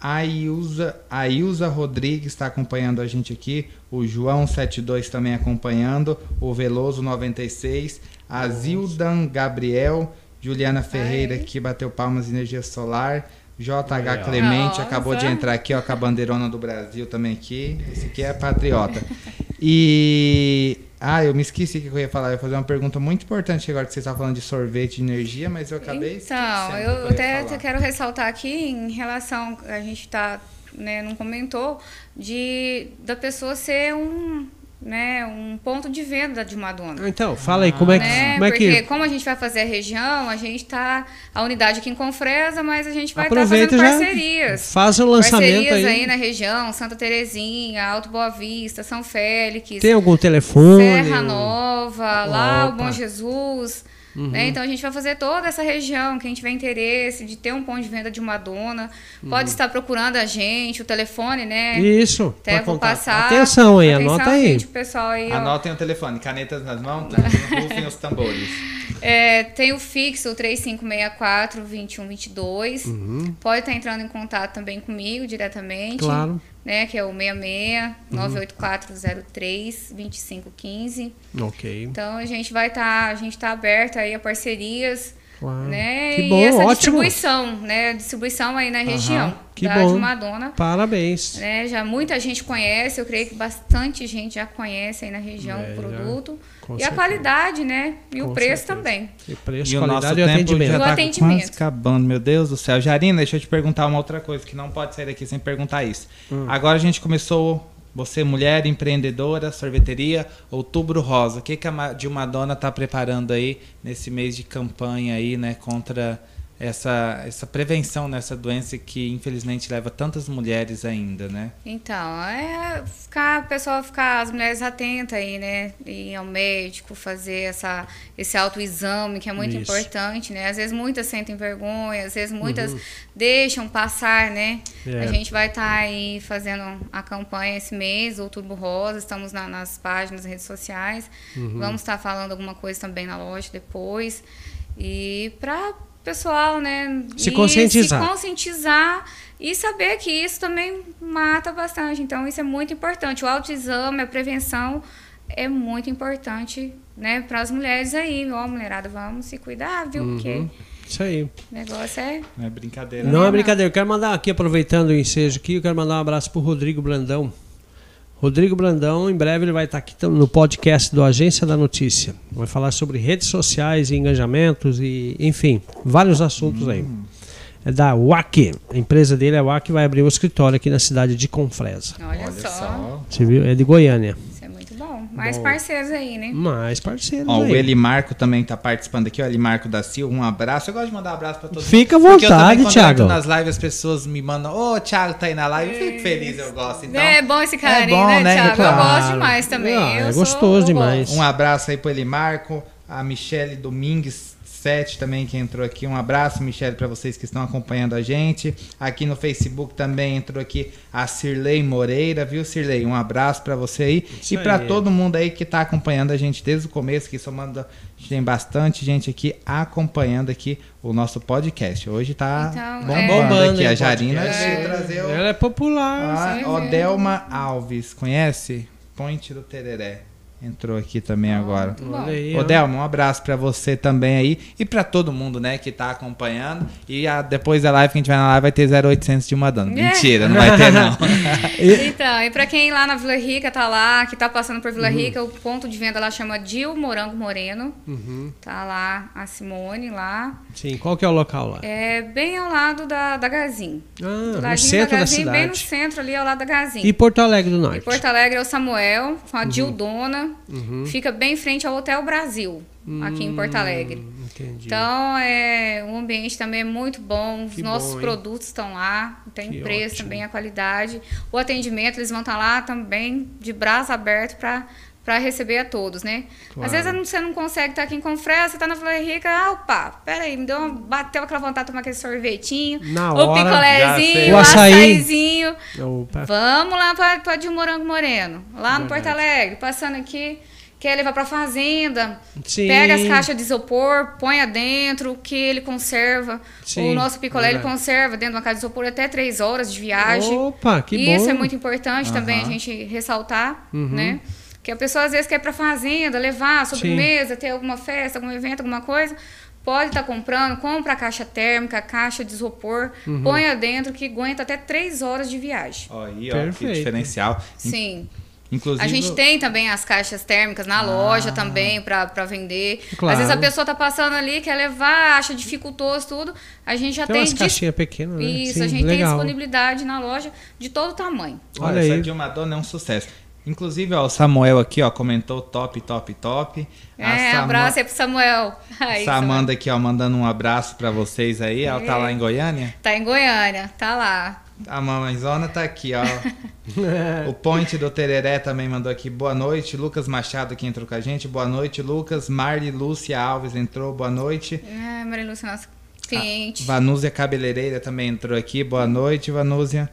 a Ilza, a Ilza Rodrigues está acompanhando a gente aqui, o João 72 também acompanhando, o Veloso 96, a Zildan Gabriel, Juliana Ferreira Ai. que bateu palmas energia solar, JH Clemente Nossa. acabou de entrar aqui, ó, com a bandeirona do Brasil também aqui. Esse aqui é patriota. (laughs) E ah, eu me esqueci que eu ia falar. Eu ia fazer uma pergunta muito importante agora que você está falando de sorvete de energia, mas eu acabei Então, eu, eu até quero ressaltar aqui em relação. A gente está, né, não comentou, de da pessoa ser um né, um ponto de venda de Madonna. Então, fala aí, como é que... Né? Como é Porque que... como a gente vai fazer a região, a gente está... A unidade aqui em Confresa, mas a gente vai estar tá fazendo parcerias. Faz o lançamento parcerias aí. aí na região, Santa Terezinha, Alto Boa Vista, São Félix. Tem algum telefone? Serra Nova, lá o Bom Jesus... Uhum. Né? Então a gente vai fazer toda essa região, quem tiver interesse de ter um ponto de venda de uma dona, uhum. pode estar procurando a gente, o telefone, né? Isso. Até vou contar. passar. Atenção aí, Atenção, anota aí. Gente, o pessoal aí Anotem ó. o telefone, canetas nas mãos, (laughs) rufem os tambores. É, tem o fixo, o 3564 2122. Uhum. Pode estar entrando em contato também comigo diretamente. Claro né? Que é o 66 98403 2515. Ok. Então a gente vai estar, tá, a gente está aberto aí a parcerias. Claro. Né? Que e bom, essa ótimo. distribuição, né? Distribuição aí na região que da bom. de Madonna. Parabéns. Né? Já muita gente conhece, eu creio que bastante gente já conhece aí na região é, o produto. Já, e certeza. a qualidade, né? E com o preço certeza. também. E preço, e qualidade o nosso e tempo atendimento. já tá atendimento. quase acabando, meu Deus do céu. Jarina, deixa eu te perguntar uma outra coisa que não pode sair daqui sem perguntar isso. Hum. Agora a gente começou você, mulher empreendedora, sorveteria, Outubro Rosa. O que, que a Dilma Dona está preparando aí nesse mês de campanha aí, né, contra essa, essa prevenção nessa doença que infelizmente leva tantas mulheres ainda, né? Então, é ficar, a pessoa ficar, as mulheres atentas aí, né? Ir ao médico, fazer essa, esse autoexame, que é muito Isso. importante, né? Às vezes muitas sentem vergonha, às vezes muitas deixam passar, né? É. A gente vai estar aí fazendo a campanha esse mês, Outubro Rosa, estamos na- nas páginas, redes sociais. Vamos estar falando alguma coisa também na loja depois. E para pessoal, né? Se ir conscientizar. Se conscientizar e saber que isso também mata bastante. Então, isso é muito importante. O autoexame, a prevenção é muito importante, né, para as mulheres aí. Ó, mulherada, vamos se cuidar, viu? Porque Isso aí. o negócio é. Não é brincadeira. Não é não. brincadeira. Eu quero mandar aqui, aproveitando o ensejo aqui, eu quero mandar um abraço pro Rodrigo Brandão. Rodrigo Brandão, em breve ele vai estar aqui no podcast do Agência da Notícia. Vai falar sobre redes sociais e engajamentos e, enfim, vários assuntos aí. É da WAC. A empresa dele, a WAC, vai abrir um escritório aqui na cidade de Confresa. Olha, Olha só. só. Você viu? É de Goiânia. Isso é muito bom. Mais Bom. parceiros aí, né? Mais parceiros Ó, aí. o Elimarco também tá participando aqui, o Elimarco da Silva, um abraço. Eu gosto de mandar um abraço pra todos. Fica à Porque eu também, vontade, quando Thiago. Eu entro nas lives, as pessoas me mandam, ô, Thiago tá aí na live, eu fico feliz, eu gosto. Então, é bom esse carinho, bom, né, né? Thiago? Claro. Eu gosto demais também. Ah, é gostoso demais. Um abraço aí pro Elimarco, a Michele Domingues 7 também que entrou aqui. Um abraço, Michele, para vocês que estão acompanhando a gente. Aqui no Facebook também entrou aqui a Cirlei Moreira, viu, Cirlei? Um abraço para você aí. Isso e para todo mundo aí que tá acompanhando a gente desde o começo, que somando, a gente tem bastante gente aqui acompanhando aqui o nosso podcast. Hoje tá Então, bombando, é. Bombando, aqui. A Jarina veio trazer o... Ela é popular. Ah, Você ó, vê. Delma Alves, conhece? Ponte do Tereré. Entrou aqui também agora. Olha aí, Ô. Delma, um abraço pra você também aí e pra todo mundo, né, que tá acompanhando. E a- depois da live que a gente vai na live vai ter 0800 de uma dona. É. Mentira, não vai ter não. (laughs) Então, e pra quem lá na Vila Rica tá lá, que tá passando por Uhum. Vila Rica, o ponto de venda lá chama Dil Morango Moreno. Uhum. Tá lá a Simone lá. Sim, qual que é o local lá? É bem ao lado da, da Gazin. Ah, no ladinho centro da Gazin, bem no cidade. centro ali ao lado da Gazin. E Porto Alegre do Norte. Porto Alegre é o Samuel, com a Uhum. Dildona. Fica bem em frente ao Hotel Brasil, aqui em Porto Alegre. Hum, Entendi. Então, é, o ambiente também é muito bom, os Que nossos bom, produtos estão lá, tem preço ótimo. também, a qualidade. O atendimento, eles vão estar lá também de braço aberto para para receber a todos, né? Claro. Às vezes você não consegue estar aqui em Confresa, você tá na Vila Rica, ah, opa, peraí, me deu uma, bateu aquela vontade de tomar aquele sorvetinho, Na o hora, picolézinho, O o açaí. açaizinho. Opa. Vamos lá para de Morango Moreno, lá no. Porto Alegre, passando aqui, quer levar para fazenda, Sim. pega as caixas de isopor, põe adentro, que ele conserva. Sim, o nosso picolé ele conserva dentro de uma caixa de isopor até três horas de viagem. Opa, que bom. Isso é muito importante também a gente ressaltar, Uhum. né? Que a pessoa às vezes quer ir para fazenda, levar sobremesa, ter alguma festa, algum evento, alguma coisa. Pode estar comprando, compra a caixa térmica, a caixa de isopor, Uhum. põe adentro que aguenta até três horas de viagem. Ó, aí, ó, Perfeito. que diferencial. Sim. Inclusive, A gente tem também as caixas térmicas na loja também para vender. Claro. Às vezes a pessoa tá passando ali, quer levar, acha dificultoso tudo. A gente já Tem tem, umas dis- caixinhas pequenas, né? Isso, Sim, a gente tem legal. disponibilidade na loja de todo tamanho. Olha, Olha essa aí. de uma dona é um sucesso. Inclusive, ó, o Samuel aqui, ó, comentou top, top, top. A É, abraço aí pro Samuel. (laughs) Aí, Samanda aqui, ó, mandando um abraço pra vocês aí. Ela tá É. lá em Goiânia. Tá em Goiânia, tá lá. A mamãezona tá aqui, ó. (laughs) o Ponte do Tereré também mandou aqui. Boa noite. Lucas Machado que entrou com a gente. Boa noite, Lucas. Marli Lúcia Alves entrou. Boa noite. É, Maria Lúcia, nossa cliente. Vanúzia Cabeleireira também entrou aqui. Boa noite, Vanúzia.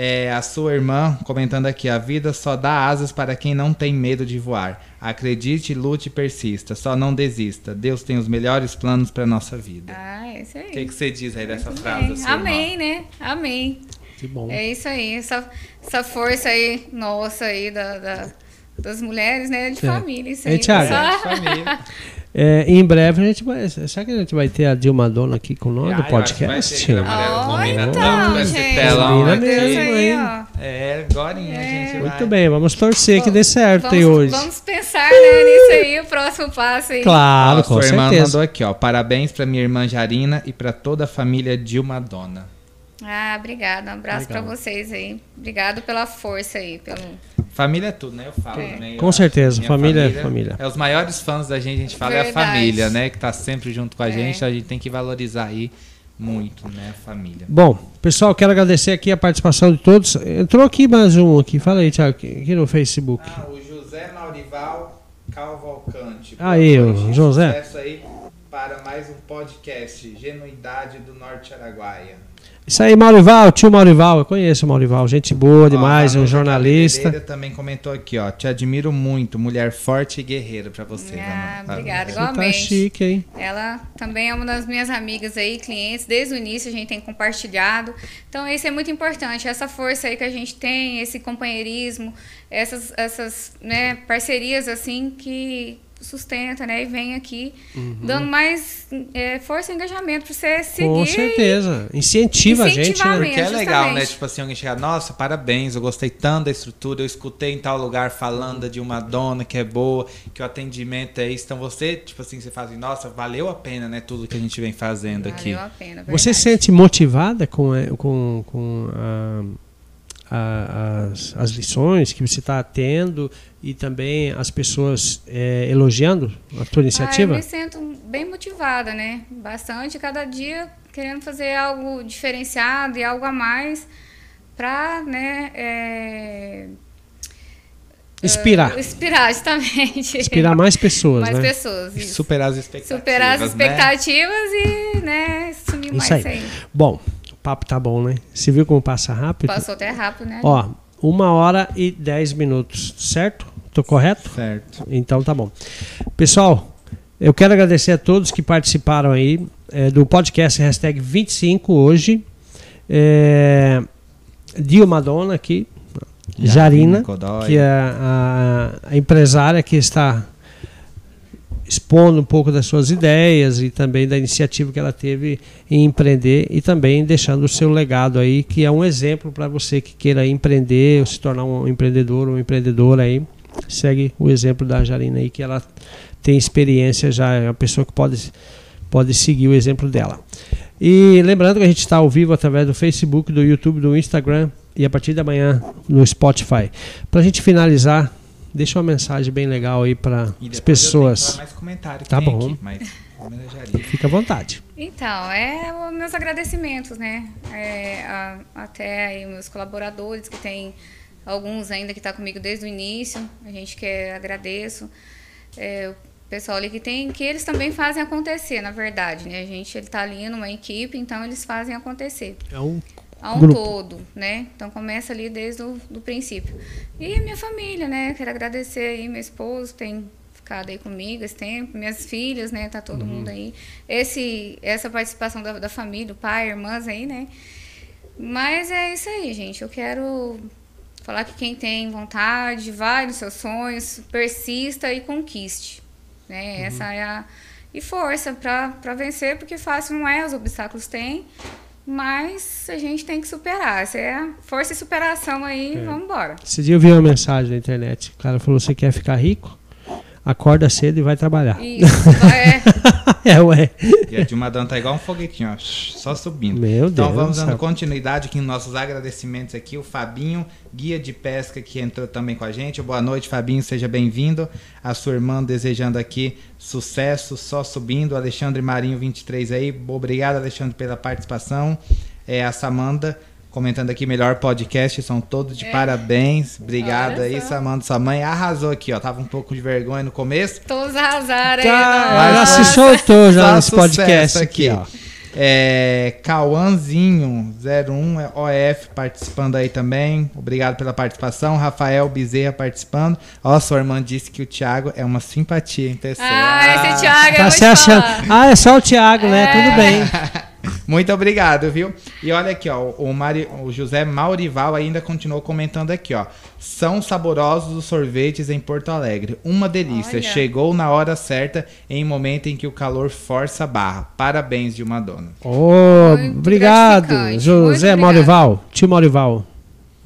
É, a sua irmã comentando aqui: a vida só dá asas para quem não tem medo de voar. Acredite, lute e persista. Só não desista. Deus tem os melhores planos para nossa vida. Ah, é isso aí. O que, que você diz aí dessa Muito frase? Amém, né? Amém. Que bom. É isso aí, essa, essa força aí, nossa aí, da, da- das mulheres, né? De É. família. Isso Ei, aí. Thiago. Só- Família. (laughs) É, em breve a gente vai. Será que a gente vai ter a Dilma Dona aqui com nós Ah, vai podcast? ter, Amarela. Ó, Combina então, tanto esse gente. telão Combina aqui. mesmo, aí, ó. É, agora a gente vai. Muito bem, vamos torcer que dê certo vamos, aí hoje. Vamos pensar né, nisso aí, o próximo passo aí. Claro, Ó, com sua irmã certeza. mandou aqui, ó. Parabéns pra minha irmã Jarina e pra toda a família Dilma Dona. Ah, obrigada. Um abraço pra vocês aí. Obrigado pela força aí. Pelo... Família é tudo, né? Eu falo também. Com ó, certeza, minha família é família. É os maiores fãs da gente, a gente fala é a Verdade. família, né? Que tá sempre junto com a É. gente, a gente tem que valorizar aí muito, né, a família. Bom, pessoal, quero agradecer aqui a participação de todos. Entrou aqui mais um aqui. Fala aí, Thiago, aqui no Facebook. Ah, o José Maurival Calvalcante. Aí, o José. Sucesso aí para mais um podcast, Genuidade do Norte Araguaia. Isso aí, Maurival, tio Maurival. Eu conheço o Maurival, gente boa demais, Ó, um jornalista. Cabeleira também comentou aqui, ó. Te admiro muito, mulher forte e guerreira pra você. Ah, obrigada, Você tá igualmente. chique, hein? Ela também é uma das minhas amigas aí, clientes. Desde o início a gente tem compartilhado. Então isso é muito importante, essa força aí que a gente tem, esse companheirismo, essas, essas né, parcerias assim que sustenta, né? E vem aqui dando mais é, força e engajamento para você seguir. Uhum. Com certeza. Incentiva a gente, né? Porque é legal, né? Tipo assim, alguém chegar, nossa, parabéns, eu gostei tanto da estrutura, eu escutei em tal lugar falando de uma dona que é boa, que o atendimento é isso. Então você, tipo assim, você fala assim, nossa, valeu a pena, né? Tudo que a gente vem fazendo aqui. Valeu a pena, Você se verdade. sente motivada com, eh, com, com a- a- as, as lições que você está tendo e também as pessoas eh, elogiando a tua Ah, eu iniciativa? me sinto bem motivada, né? Bastante, cada dia querendo fazer algo diferenciado e algo a mais para, né? é, Inspirar. eh, inspirar, justamente. Inspirar mais pessoas, mais né? pessoas. isso. Superar as expectativas. Superar as né? expectativas e, né, sumir mais Isso aí. aí. Bom, papo tá bom, né? Você viu como passa rápido? Passou até rápido, né? Ó, uma hora e dez minutos, certo? Tô correto? Certo. Então tá bom. Pessoal, eu quero agradecer a todos que participaram aí é, do podcast hashtag 25 hoje. É, Dio Madonna aqui, Jarina, Godoy. que é a, a empresária que está expondo um pouco das suas ideias e também da iniciativa que ela teve em empreender e também deixando o seu legado aí, que é um exemplo para você que queira empreender ou se tornar um empreendedor ou empreendedora aí. Segue o exemplo da Jarina aí, que ela tem experiência já, é uma pessoa que pode, pode seguir o exemplo dela. E lembrando que a gente está ao vivo através do Facebook, do YouTube, do Instagram e a partir da manhã no Spotify. Para a gente finalizar, deixa uma mensagem bem legal aí para as pessoas. mais comentário que Tá bom. aqui, mas homenagearia. Fica à vontade. Então, é os meus agradecimentos, né? É, a- até aí os meus colaboradores, que tem alguns ainda que estão comigo desde o início. A gente quer agradeço. É, o pessoal ali que tem, que eles também fazem acontecer, na verdade, né? A gente ele tá ali numa equipe, então eles fazem acontecer. É um a um Grupo. todo, né? Então começa ali desde o do princípio. E a minha família, né? Quero agradecer aí meu esposo, tem ficado aí comigo esse tempo, minhas filhas, né? Tá todo mundo aí. Esse, essa participação da, da família, o pai, irmãs aí, né? Mas é isso aí, gente. Eu quero falar que quem tem vontade, vai nos seus sonhos, persista e conquiste. Né? Essa é a. E força para vencer, porque fácil não é, os obstáculos tem. Mas a gente tem que superar. Essa é força e superação aí, É. vamos embora. Esse dia eu vi uma mensagem na internet. O cara falou: você quer ficar rico? Acorda cedo e vai trabalhar. Isso, é, (laughs) é, ué. E a Dilma Dan tá igual um foguetinho, ó, só subindo. Meu então Deus vamos do dando céu. continuidade aqui nos nossos agradecimentos aqui. O Fabinho, guia de pesca, que entrou também com a gente. Boa noite, Fabinho, seja bem-vindo. A sua irmã desejando aqui sucesso, só subindo. Alexandre Marinho, 23 aí. Obrigado, Alexandre, pela participação. É, a Samanda comentando aqui, melhor podcast, são todos de É. parabéns. Obrigado aí, só. Samanda. Sua mãe arrasou aqui, ó. Tava um pouco de vergonha no começo. todos arrasaram aí. Tá, nossa. ela se soltou já Só nesse podcast aqui, ó. É, Cauãzinho 01 é OF participando aí também. Obrigado pela participação. Rafael Bezerra participando. Ó, sua irmã disse que o Thiago é uma simpatia em pessoa. Ah, esse Thiago, eu Tá vou se achando. Ah, é só o Thiago, né? É. Tudo bem. (laughs) Muito obrigado, viu? E olha aqui, ó, o, Mari, o José Maurival ainda continuou comentando aqui, ó. São saborosos os sorvetes em Porto Alegre. Uma delícia. Olha. Chegou na hora certa, em momento em que o calor força a barra. Parabéns, Dilma Dona. Muito obrigado, José Maurival. Tio Maurival.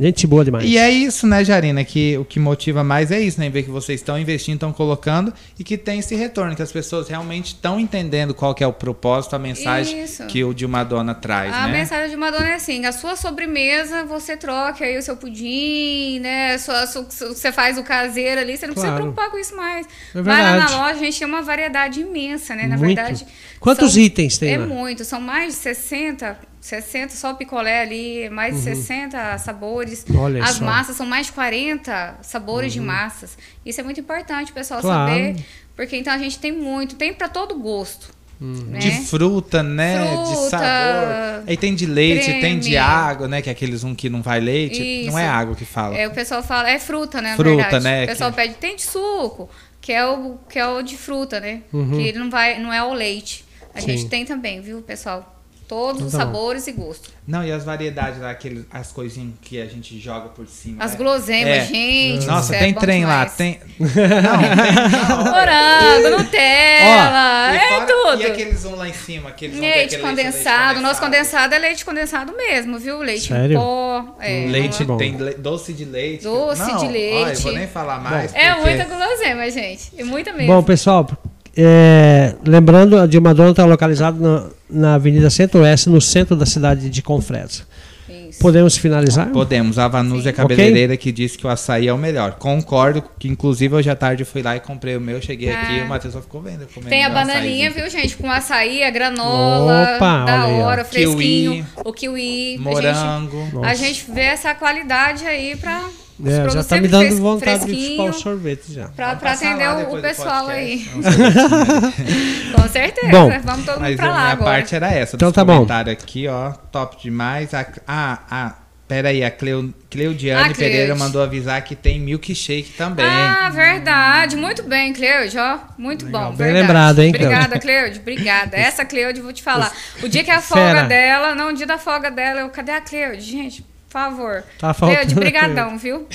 Gente boa demais. E é isso, né, Jarina? Que o que motiva mais é isso, né? Ver que vocês estão investindo, estão colocando e que tem esse retorno, que as pessoas realmente estão entendendo qual que é o propósito, a mensagem Isso. que o de uma dona traz, A né? mensagem de Madonna é assim: a sua sobremesa você troca aí o seu pudim, né? Sua, sua- você faz o caseiro ali, você não precisa Claro. preocupar com isso mais. É Vai lá na loja, a gente tem uma variedade imensa, né? Na Muito. verdade. Quantos itens tem É lá? muito, são mais de 60, 60 só o picolé ali, mais de 60 sabores. Uhum. Olha As só. massas são mais de 40 sabores de massas. Isso é muito importante o pessoal Claro. saber, porque então a gente tem muito, tem para todo gosto. Né? De fruta, né? de Fruta, sabor. Aí tem de leite, tem de creme. água, né? Que é aqueles um que não vai leite. Isso. Não é água que fala. É, o pessoal fala, é fruta, né? na Fruta, verdade. né, O pessoal que- pede, tem de suco, que é o, que é o de fruta, né? Uhum. Que ele não vai, não é o leite. A Sim. gente tem também, viu, pessoal? Todos Então os tá bom. sabores e gostos. Não, e as variedades lá, aqueles, as coisinhas que a gente joga por cima. As né? guloseimas, É. gente. Nossa, isso tem é bom trem lá, demais. tem. Não, tem. (laughs) Morango, Nutella, E é fora- tudo. E aqueles um lá em cima, aqueles vão ter Leite aquele condensado. leite Nosso condensado é leite condensado mesmo, viu? Leite Sério? em pó. É, Leite, Muito bom. tem le- doce de leite. Doce Não, de Ó, eu leite. vou nem falar mais. é porque- muita guloseima, gente. É muita mesmo. Bom, pessoal, é, lembrando, a de Madonna está localizada na, na Avenida Centro-Oeste, no centro da cidade de Confresa. Isso. Podemos finalizar? Podemos. A Vanúzia Sim. Cabeleireira que disse que o açaí é o melhor. Concordo, que inclusive hoje à tarde eu fui lá e comprei o meu. Cheguei aqui e o Matheus só ficou vendo. Tem a bananinha, açaizinho. viu, gente? Com açaí, a granola, Opa, da aí, hora, fresquinho, Kiwi. o kiwi. Morango. A gente, a gente vê essa qualidade aí pra os É, já está me dando vontade de chupar o sorvete já. Pra, pra atender lá o, pessoal aí. Sorvetinho. (laughs) Com certeza. Bom, Vamos todo mundo pra a lá minha agora. parte era essa. Então tá bom. aqui, ó. Top demais. A, ah, ah, pera aí. A Cleu, Cleudiane Ah, Pereira mandou avisar que tem milkshake também. Ah, verdade. Muito bem, Cleude, ó. Muito Legal, bom. bem verdade. lembrado, hein, Cleude? Obrigada, Cleude. Obrigada. (laughs) Essa Cleude, vou te falar. O dia que é a folga Fera. dela, não, o dia da folga dela, eu, cadê a Cleude? Gente, por favor. Tá faltando a brigadão, viu?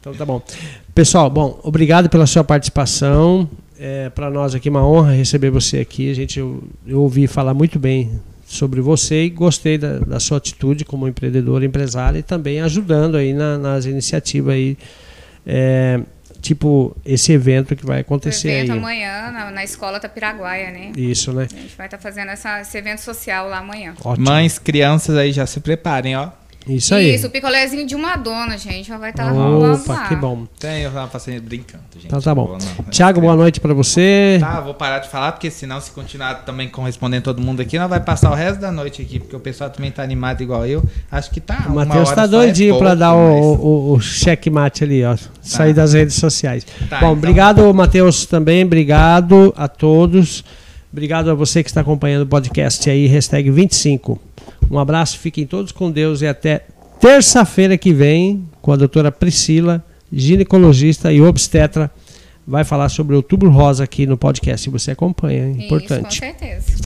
Então tá bom. Pessoal, bom, obrigado pela sua participação. É, Para nós aqui uma honra receber você aqui. A gente eu, eu ouvi falar muito bem sobre você e gostei da, da sua atitude como empreendedora, empresária e também ajudando aí na- nas iniciativas aí, é, tipo esse evento que vai O acontecer evento aí. amanhã na, na escola Tapiraguaia, né? Isso, né? A gente vai estar fazendo essa- esse evento social lá amanhã. Ótimo. Mães, crianças aí já se preparem, ó. Isso aí. Isso, o picolézinho de uma dona, gente. Já vai estar Opa, que bom. Tem, eu tava passando brincando, gente. Então tá bom. Não. Tiago, boa noite para você. Tá, vou parar de falar, porque senão, se continuar também correspondendo todo mundo aqui, nós vai passar o resto da noite aqui, porque o pessoal também tá animado igual eu. Acho que tá. O Matheus tá é doidinho para pouco, dar mas- o, o, o checkmate ali, ó. Sair das redes sociais. Tá, Bom, então- obrigado, Matheus, também. Obrigado a todos. Obrigado a você que está acompanhando o podcast aí, hashtag 25. Um abraço, fiquem todos com Deus e até terça-feira que vem, com a doutora Priscila, ginecologista e obstetra, vai falar sobre o outubro rosa aqui no podcast. Você acompanha, hein? Isso, com importante. certeza.